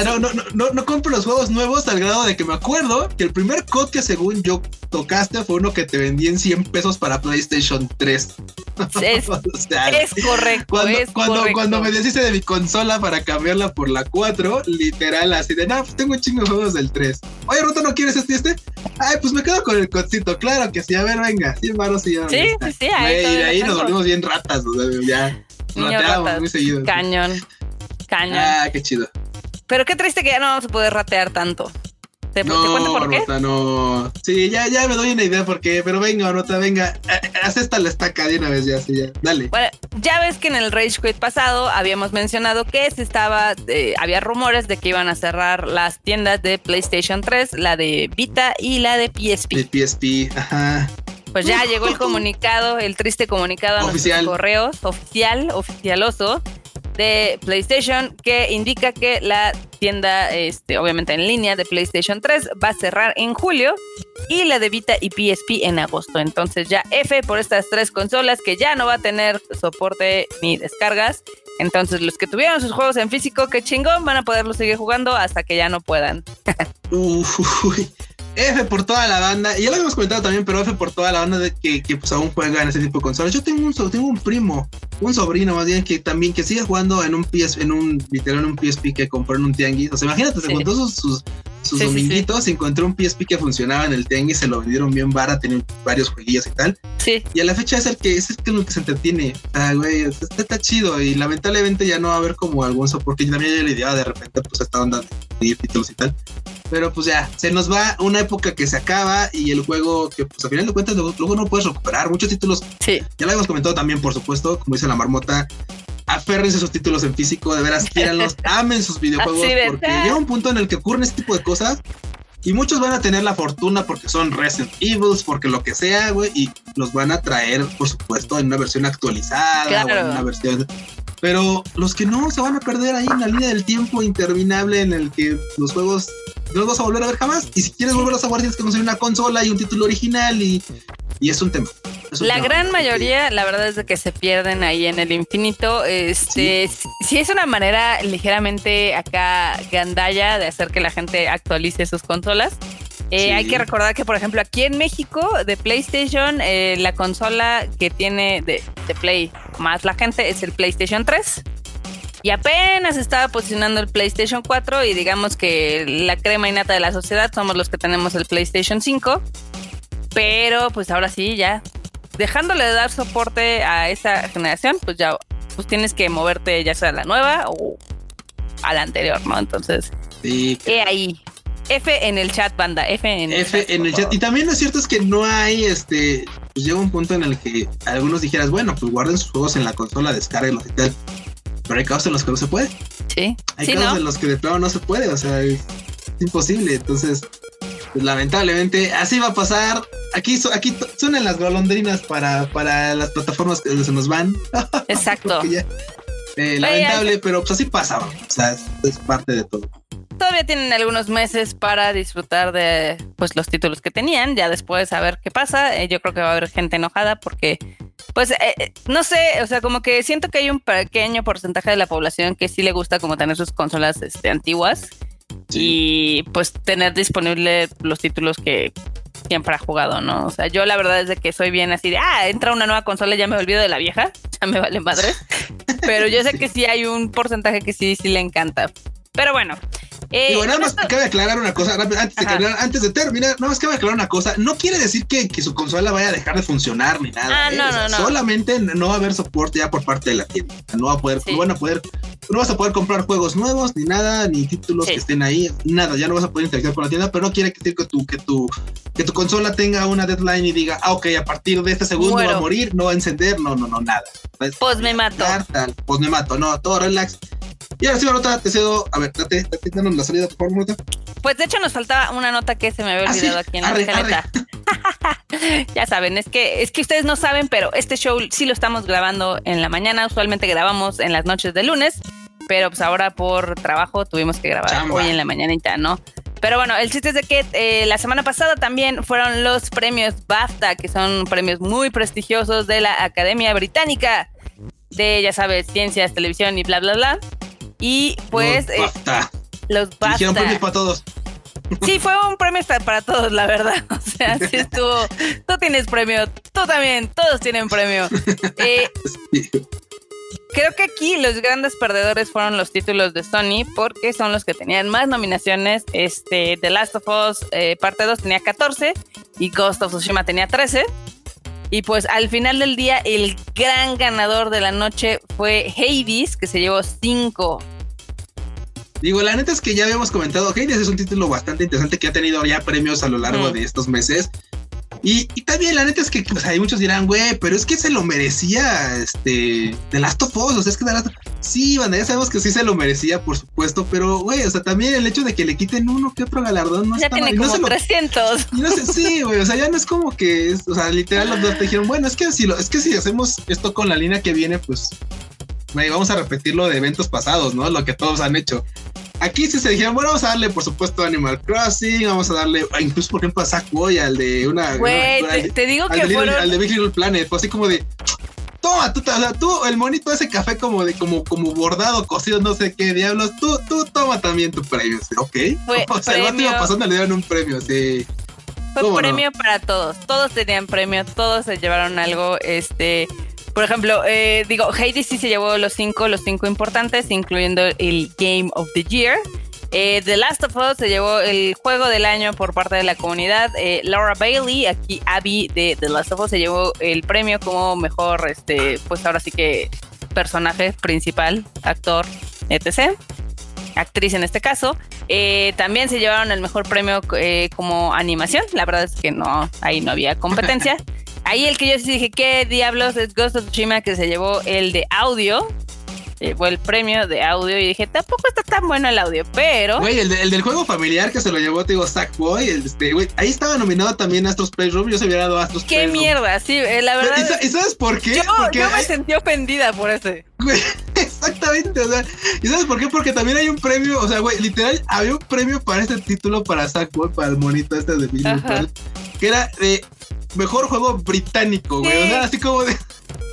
no, no, no, no, compro los juegos nuevos al grado de que me acuerdo que el primer COD que según yo tocaste fue uno que te vendí en 100 pesos para PlayStation 3. Es, correcto. Cuando, cuando, me deshice de mi consola para cambiarla por la 4, literal, así de, no, pues tengo un chingo de juegos del 3. Oye, Ruto, ¿no quieres este este? Ay, pues me quedo con el codcito, claro que sí. A ver, venga, 100 baros y ya. Sí, sí, sí. Ahí, y de ahí nos volvimos bien ratas, o sea, ya. Ratas. Muy seguido, cañón. Cañón. Ah, qué chido. Pero qué triste que ya no vamos a poder ratear tanto. ¿Te, no, cuento por qué? no. Sí, ya, ya me doy una idea por qué, pero venga, Nota, venga, haz esta la estaca de una vez ya, sí, ya, dale. Bueno, ya ves que en el Rage Quit pasado habíamos mencionado que se estaba, eh, había rumores de que iban a cerrar las tiendas de PlayStation 3, la de Vita y la de PSP. De PSP, ajá. Pues ya llegó el comunicado, el triste comunicado a nuestros correos, oficial, oficialoso, de PlayStation, que indica que la tienda, este, obviamente en línea de PlayStation 3, va a cerrar en julio y la de Vita y PSP en agosto. Entonces ya F por estas tres consolas que ya no va a tener soporte ni descargas. Entonces los que tuvieron sus juegos en físico, que chingón, van a poderlos seguir jugando hasta que ya no puedan. F por toda la banda, y ya lo habíamos comentado también, pero F por toda la banda de que, que pues aún juega en ese tipo de consolas. Yo tengo un, tengo un primo, un sobrino más bien, que también que sigue jugando en un PS, en un, literal, en un PSP que compró en un tianguis. O sea, imagínate, se contó sus, sus, sus dominguitos, encontró un PSP que funcionaba en el tianguis, se lo vendieron bien barato, tenía varios jueguillos y tal. Sí. Y a la fecha es el que es el que, se entretiene. Ah, güey, está, está, chido y lamentablemente ya no va a haber como algún soporte. Yo también ya la idea de repente, pues esta onda de títulos y tal. Pero pues ya, se nos va una época que se acaba y el juego que pues a final de cuentas luego, no puedes recuperar. Muchos títulos, sí. ya lo hemos comentado también, por supuesto, como dice la marmota, aférrense esos títulos en físico, de veras, quieranlos, amen sus videojuegos, porque llega un punto en el que ocurren este tipo de cosas y muchos van a tener la fortuna porque son Resident Evils, porque lo que sea, güey, y los van a traer, por supuesto, en una versión actualizada o en una versión pero los que no se van a perder ahí en la línea del tiempo interminable en el que los juegos no los vas a volver a ver jamás. Y si quieres volverlos a jugar, tienes que conseguir una consola y un título original y, y es un tema. la gran mayoría, la verdad es de que se pierden ahí en el infinito. Este, si es una manera ligeramente acá gandalla de hacer que la gente actualice sus consolas. Eh, hay que recordar que, por ejemplo, aquí en México, de PlayStation, eh, la consola que tiene de, de, Play más la gente es el PlayStation 3. Y apenas estaba posicionando el PlayStation 4 y digamos que la crema innata de la sociedad somos los que tenemos el PlayStation 5. Pero pues ahora sí, ya dejándole de dar soporte a esa generación, pues ya pues tienes que moverte ya sea a la nueva o a la anterior, ¿no? Entonces, sí, ahí. F en el chat, banda. F en el F chat. en el chat. Y también lo cierto es que no hay, este, pues llega un punto en el que algunos dijeras, bueno, pues guarden sus juegos en la consola, descarguenlos y tal. Pero hay casos en los que no se puede. Sí. Hay casos en los que de plano no se puede, o sea, es, imposible. Entonces, pues, lamentablemente, así va a pasar. Aquí, aquí suenan las golondrinas para, para las plataformas que se nos van. Exacto. eh, lamentable, pero pues así pasa, o sea, es parte de todo todavía tienen algunos meses para disfrutar de pues los títulos que tenían. Ya después a ver qué pasa. Eh, yo creo que va a haber gente enojada porque, pues, eh, eh, no sé, o sea, como que siento que hay un pequeño porcentaje de la población que sí le gusta como tener sus consolas este, antiguas y pues tener disponible los títulos que siempre ha jugado, ¿no? O sea, yo la verdad es de que soy bien así de, ah, entra una nueva consola, ya me olvido de la vieja, ya me vale madre. Pero yo sé que sí hay un porcentaje que sí, sí le encanta. Pero bueno, Eh, Digo, nada más cabe aclarar una cosa antes de, antes de terminar, nada más cabe aclarar una cosa. No quiere decir que, que, su consola vaya a dejar de funcionar ni nada. Ah, ¿eh? no, no, no. Solamente no va a haber soporte ya por parte de la tienda. No va a poder, no van a poder, no vas a poder comprar juegos nuevos ni nada, ni títulos que estén ahí, nada. Ya no vas a poder interactuar con la tienda, pero no quiere decir que tu, que tu, que tu consola tenga una deadline y diga, ah, ok, a partir de este segundo va a morir, no va a encender, no, no, no, nada. Pues me mato. Pues me mato, no, todo relax. Y ahora sí, nota, te cedo. A ver, date, date, la salida, por favor. Pues de hecho nos faltaba una nota que se me había ah, olvidado aquí en la escaleta. ya saben, es que, es que ustedes no saben, pero este show sí lo estamos grabando en la mañana. Usualmente grabamos en las noches de lunes, pero pues ahora por trabajo tuvimos que grabar hoy en la mañanita, ¿no? Pero bueno, el chiste es de que eh, la semana pasada también fueron los premios BAFTA, que son premios muy prestigiosos de la Academia Británica de, ya sabes, ciencias, televisión y bla, bla, bla. Y pues... Los BAFTA. Los BAFTA. premios para todos. Sí, fue un premio para todos, la verdad. O sea, sí estuvo. Tú tienes premio, tú también, todos tienen premio. Eh, creo que aquí los grandes perdedores fueron los títulos de Sony porque son los que tenían más nominaciones. Este, The Last of Us eh, parte 2 tenía 14 y Ghost of Tsushima tenía 13. Y pues al final del día, el gran ganador de la noche fue Hades, que se llevó 5. Digo, la neta es que ya habíamos comentado, Hades es un título bastante interesante que ha tenido ya premios a lo largo de estos meses. Y, también la neta es que pues, hay muchos dirán, güey, pero es que se lo merecía este The Last of Us, o sea, es que The Last Sí, banda, ya sabemos que sí se lo merecía, por supuesto, pero güey, o sea, también el hecho de que le quiten uno que otro galardón no ya tiene como 300. No sé, sí, güey, o sea, ya no es como que, es, o sea, literal los dos te dijeron, bueno, es que si lo, es que si hacemos esto con la línea que viene, pues güey, vamos a repetir lo de eventos pasados, ¿no? Lo que todos han hecho. Aquí sí se dijeron, bueno, vamos a darle, por supuesto, Animal Crossing, vamos a darle, incluso, por ejemplo, a Sackboy, al de una... Güey, te, digo que fueron... Al de Big Little Planet, fue así como de... Toma, tú, o sea, tú, el monito ese café como de, como, como bordado, cocido, no sé qué diablos, tú, tú toma también tu premio, ¿ok? o sea, premio... iba pasando, le dieron un premio, sí. Fue premio para todos, todos tenían premio, todos se llevaron algo, este... Por ejemplo, eh, digo, Hades sí se llevó los cinco, los cinco importantes, incluyendo el Game of the Year. Eh, the Last of Us se llevó el juego del año por parte de la comunidad. Eh, Laura Bailey, aquí Abby de The Last of Us, se llevó el premio como mejor, este, pues ahora sí que personaje principal, actor, etc. Actriz en este caso. también se llevaron el mejor premio como animación. La verdad es que no, ahí no había competencia. Ahí el que yo sí dije, ¿qué diablos es Ghost of Tsushima que se llevó el de audio? Llevó el premio de audio y dije, tampoco está tan bueno el audio, pero. Güey, el, del juego familiar que se lo llevó, te digo, Sackboy. Este, güey, ahí estaba nominado también Astros Playroom. Yo se hubiera dado Astros Qué mierda, sí, eh, la verdad. ¿Y, sabes por qué? Yo, yo me sentí ofendida por ese. Güey, exactamente, o sea, ¿y sabes por qué? Porque también hay un premio, o sea, güey, literal, había un premio para este título para Sackboy, para el monito este de Billy que era de mejor juego británico, güey. O sea, así como de.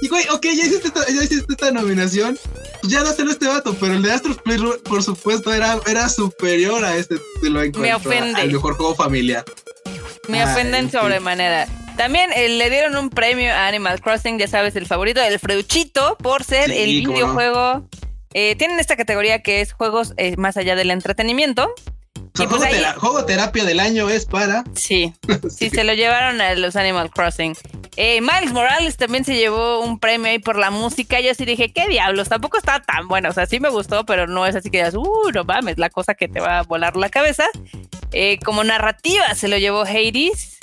Y güey, ok, ya hiciste esta, ya hiciste esta nominación. Pues ya dáselo a este vato, pero el de Astros Playroom, por supuesto, era, era superior a este lo Me ofende. Al mejor juego familiar. Me ofenden sobremanera. También eh, le dieron un premio a Animal Crossing, ya sabes, el favorito del Freuchito, por ser el videojuego. Eh, tienen esta categoría que es juegos eh, más allá del entretenimiento. Pues juego, terapia del año es para. Sí, sí, se lo llevaron a los Animal Crossing. Eh, Miles Morales también se llevó un premio ahí por la música. Yo sí dije, ¿qué diablos? Tampoco está tan bueno. O sea, sí me gustó, pero no es así que digas, uh, no mames, la cosa que te va a volar la cabeza. Eh, como narrativa se lo llevó Hades.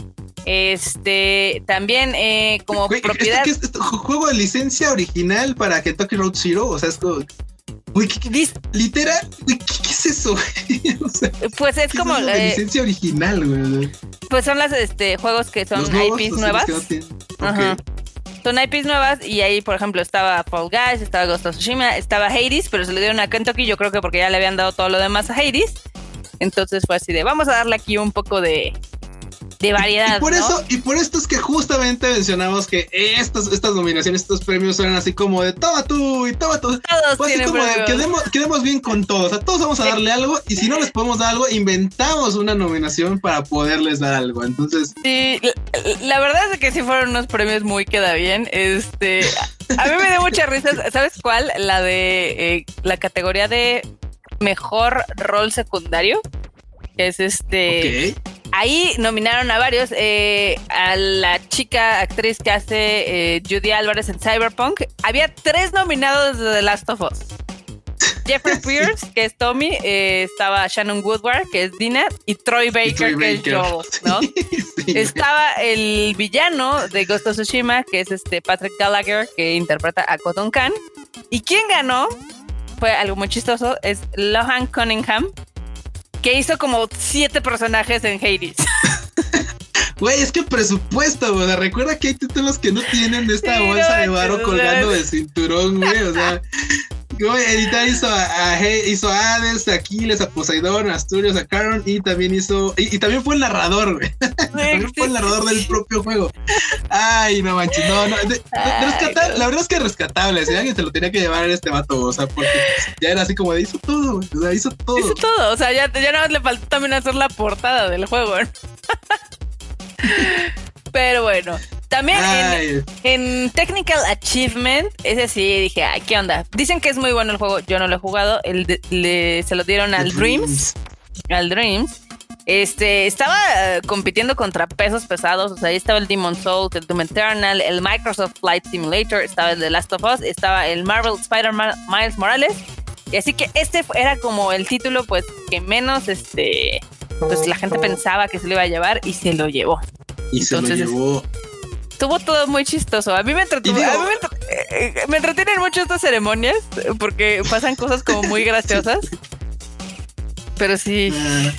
Este también eh, como propiedad. ¿Es, juego de licencia original para Kentucky Road Zero? O sea, es Uy, ¿qué, literal, ¿qué, es eso? pues es como la licencia original, güey. Pues son las este juegos que son IPs nuevas. Son IPs nuevas y ahí, por ejemplo, estaba Fall Guys, estaba Ghost of Tsushima, estaba Hades, pero se le dieron a Kentucky, yo creo que porque ya le habían dado todo lo demás a Hades. Entonces fue así de, vamos a darle aquí un poco de, de variedad. Y, por eso, y por esto es que justamente mencionamos que estas, estas nominaciones, estos premios son así como de toma tú y toma tú. Todos pues así como de quedemos, quedemos, bien con todos. A todos vamos a darle algo y si no les podemos dar algo, inventamos una nominación para poderles dar algo. Entonces. Sí, la, verdad es que sí fueron unos premios muy queda bien. Este. A mí me dio mucha risa. ¿Sabes cuál? La de eh, la categoría de mejor rol secundario, que es este. Ahí nominaron a varios, eh, a la chica actriz que hace eh, Judy Álvarez en Cyberpunk. Había tres nominados de The Last of Us. Jeffrey Pierce, que es Tommy, eh, estaba Shannon Woodward, que es Dina, y Troy Baker, que es Joel, ¿no? estaba el villano de Ghost of Tsushima, que es este Patrick Gallagher, que interpreta a Cotton Khan. ¿Y quién ganó? Fue algo muy chistoso, es Lohan Cunningham, que hizo como siete personajes en Hades. Güey, es que presupuesto, güey. Recuerda que hay títulos que no tienen esta bolsa de varo colgando de cinturón, güey. O sea, editar hizo a, a, hizo a Hades, a Aquiles, a Poseidón, a Asturias, a Caron y también hizo. Y, también fue el narrador, güey. también fue el narrador del propio juego. Ay, no manches, no, no. la verdad es que rescatable. Si alguien se lo tenía que llevar en este vato, o sea, porque ya era así como de hizo todo, güey. O sea, hizo todo. Hizo todo, o sea, ya, ya nada más le faltó también hacer la portada del juego. Pero bueno, también en, Technical Achievement, ese sí dije, ay, ¿qué onda? Dicen que es muy bueno el juego, yo no lo he jugado, el se lo dieron al Dreams. al Dreams. Este, estaba eh, compitiendo contra pesos pesados, o sea, ahí estaba el Demon Souls, el Doom Eternal, el Microsoft Flight Simulator, estaba el The Last of Us, estaba el Marvel Spider-Man Miles Morales, y así que este era como el título, pues, que menos, este, pues la gente pensaba que se lo iba a llevar y se lo llevó. Y se lo llevó estuvo todo muy chistoso. A mí me entretuvo. A mí me, me, entretienen mucho estas ceremonias porque pasan cosas como muy graciosas. Pero sí. Ah,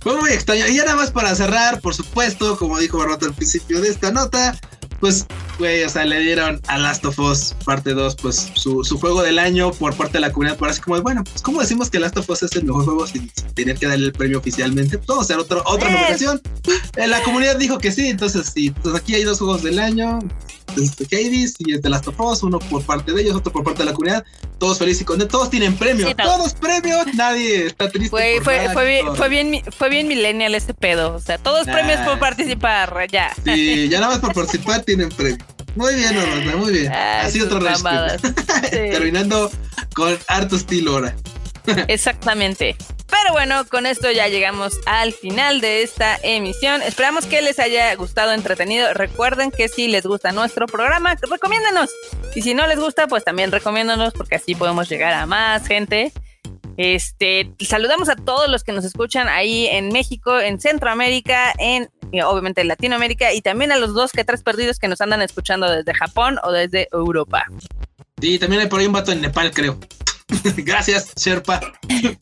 fue muy extraño. Y ya nada más para cerrar, por supuesto, como dijo Barroto al principio de esta nota, pues, güey, o sea, le dieron a Last of Us parte 2, pues, su, su, juego del año por parte de la comunidad. Parece como, bueno, pues, ¿cómo decimos que Last of Us es el mejor juego sin, tener que darle el premio oficialmente? Pues, vamos a hacer otro, otra nominación. Eh, la comunidad dijo que sí, entonces sí. Pues aquí hay dos juegos del año. Este, Hades y The Last of Us, uno por parte de ellos, otro por parte de la comunidad. Todos felices y contentos, todos tienen premio, todos premios, nadie está triste. fue, fue, bien, fue, bien, fue bien millennial este pedo, o sea, todos premios por participar, ya. Sí, ya nada más por participar tienen premio. Muy bien, Orlando, muy bien. Así otro respeto. Terminando con harto estilo ahora. Exactamente. Pero bueno, con esto ya llegamos al final de esta emisión. Esperamos que les haya gustado, entretenido. Recuerden que si les gusta nuestro programa, recomiéndanos. Y si no les gusta, pues también recomiéndanos porque así podemos llegar a más gente. Este, saludamos a todos los que nos escuchan ahí en México, en Centroamérica, en obviamente en Latinoamérica y también a los dos que tres perdidos que nos andan escuchando desde Japón o desde Europa. Sí, también hay por ahí un vato en Nepal, creo. Gracias, Sherpa.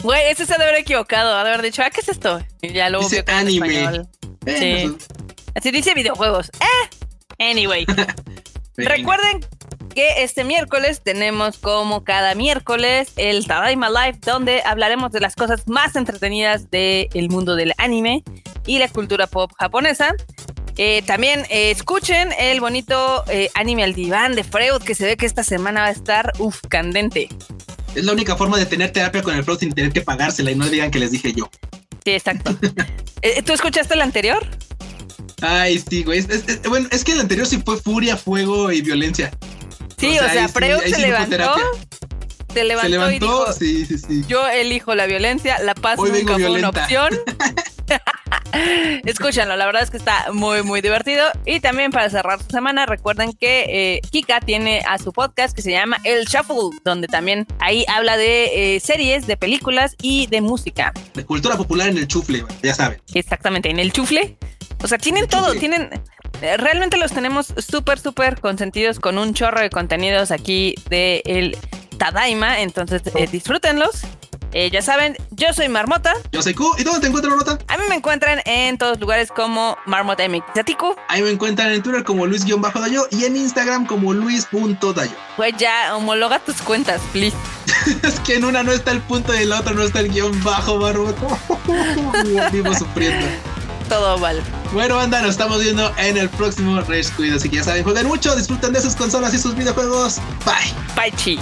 Güey, ese se ha de haber equivocado, ha de haber dicho, ah, ¿qué es esto? Y ya luego dice anime. sí. Así dice videojuegos. Eh. Anyway. Recuerden que este miércoles tenemos como cada miércoles el Tadaima Live donde hablaremos de las cosas más entretenidas del mundo del anime y la cultura pop japonesa. Eh, también eh, escuchen el bonito eh, anime al diván de Freud que se ve que esta semana va a estar uf, candente. Es la única forma de tener terapia con el Freud sin tener que pagársela y no digan que les dije yo. Sí, exacto. ¿Tú escuchaste el anterior? Ay, sí, güey. bueno, es que el anterior sí fue furia, fuego y violencia. Sí, o sea, Freud se levantó. Se levantó, se levantó, y dijo, sí, sí, sí. Yo elijo la violencia, la paz nunca fue una opción. Escúchanlo, la verdad es que está muy, muy divertido. Y también para cerrar su semana, recuerden que eh, Kika tiene a su podcast que se llama El Shuffle, donde también ahí habla de eh, series, de películas y de música. De cultura popular en el chufle, ya saben. Exactamente, en el chufle. O sea, tienen todo, tienen... Eh, realmente los tenemos súper, súper consentidos con un chorro de contenidos aquí de el Tadaima, entonces disfrútenlos eh, ya saben, yo soy Marmota. Yo soy Q. ¿Y dónde te encuentras, Marmota? A mí me encuentran en todos lugares como Marmota MX. ¿A ti, Q? Ahí me encuentran en Twitter como Luis-Dayo y en Instagram como Luis.dayo. Pues ya, homologa tus cuentas, please. es que en una no está el punto y en la otra no está el guion bajo, Marmota. Vivo sufriendo. Todo mal. Bueno, banda, nos estamos viendo en el próximo Rage Cuido. Así que ya saben, jueguen mucho, disfruten de sus consolas y sus videojuegos. Bye. Bye, chi.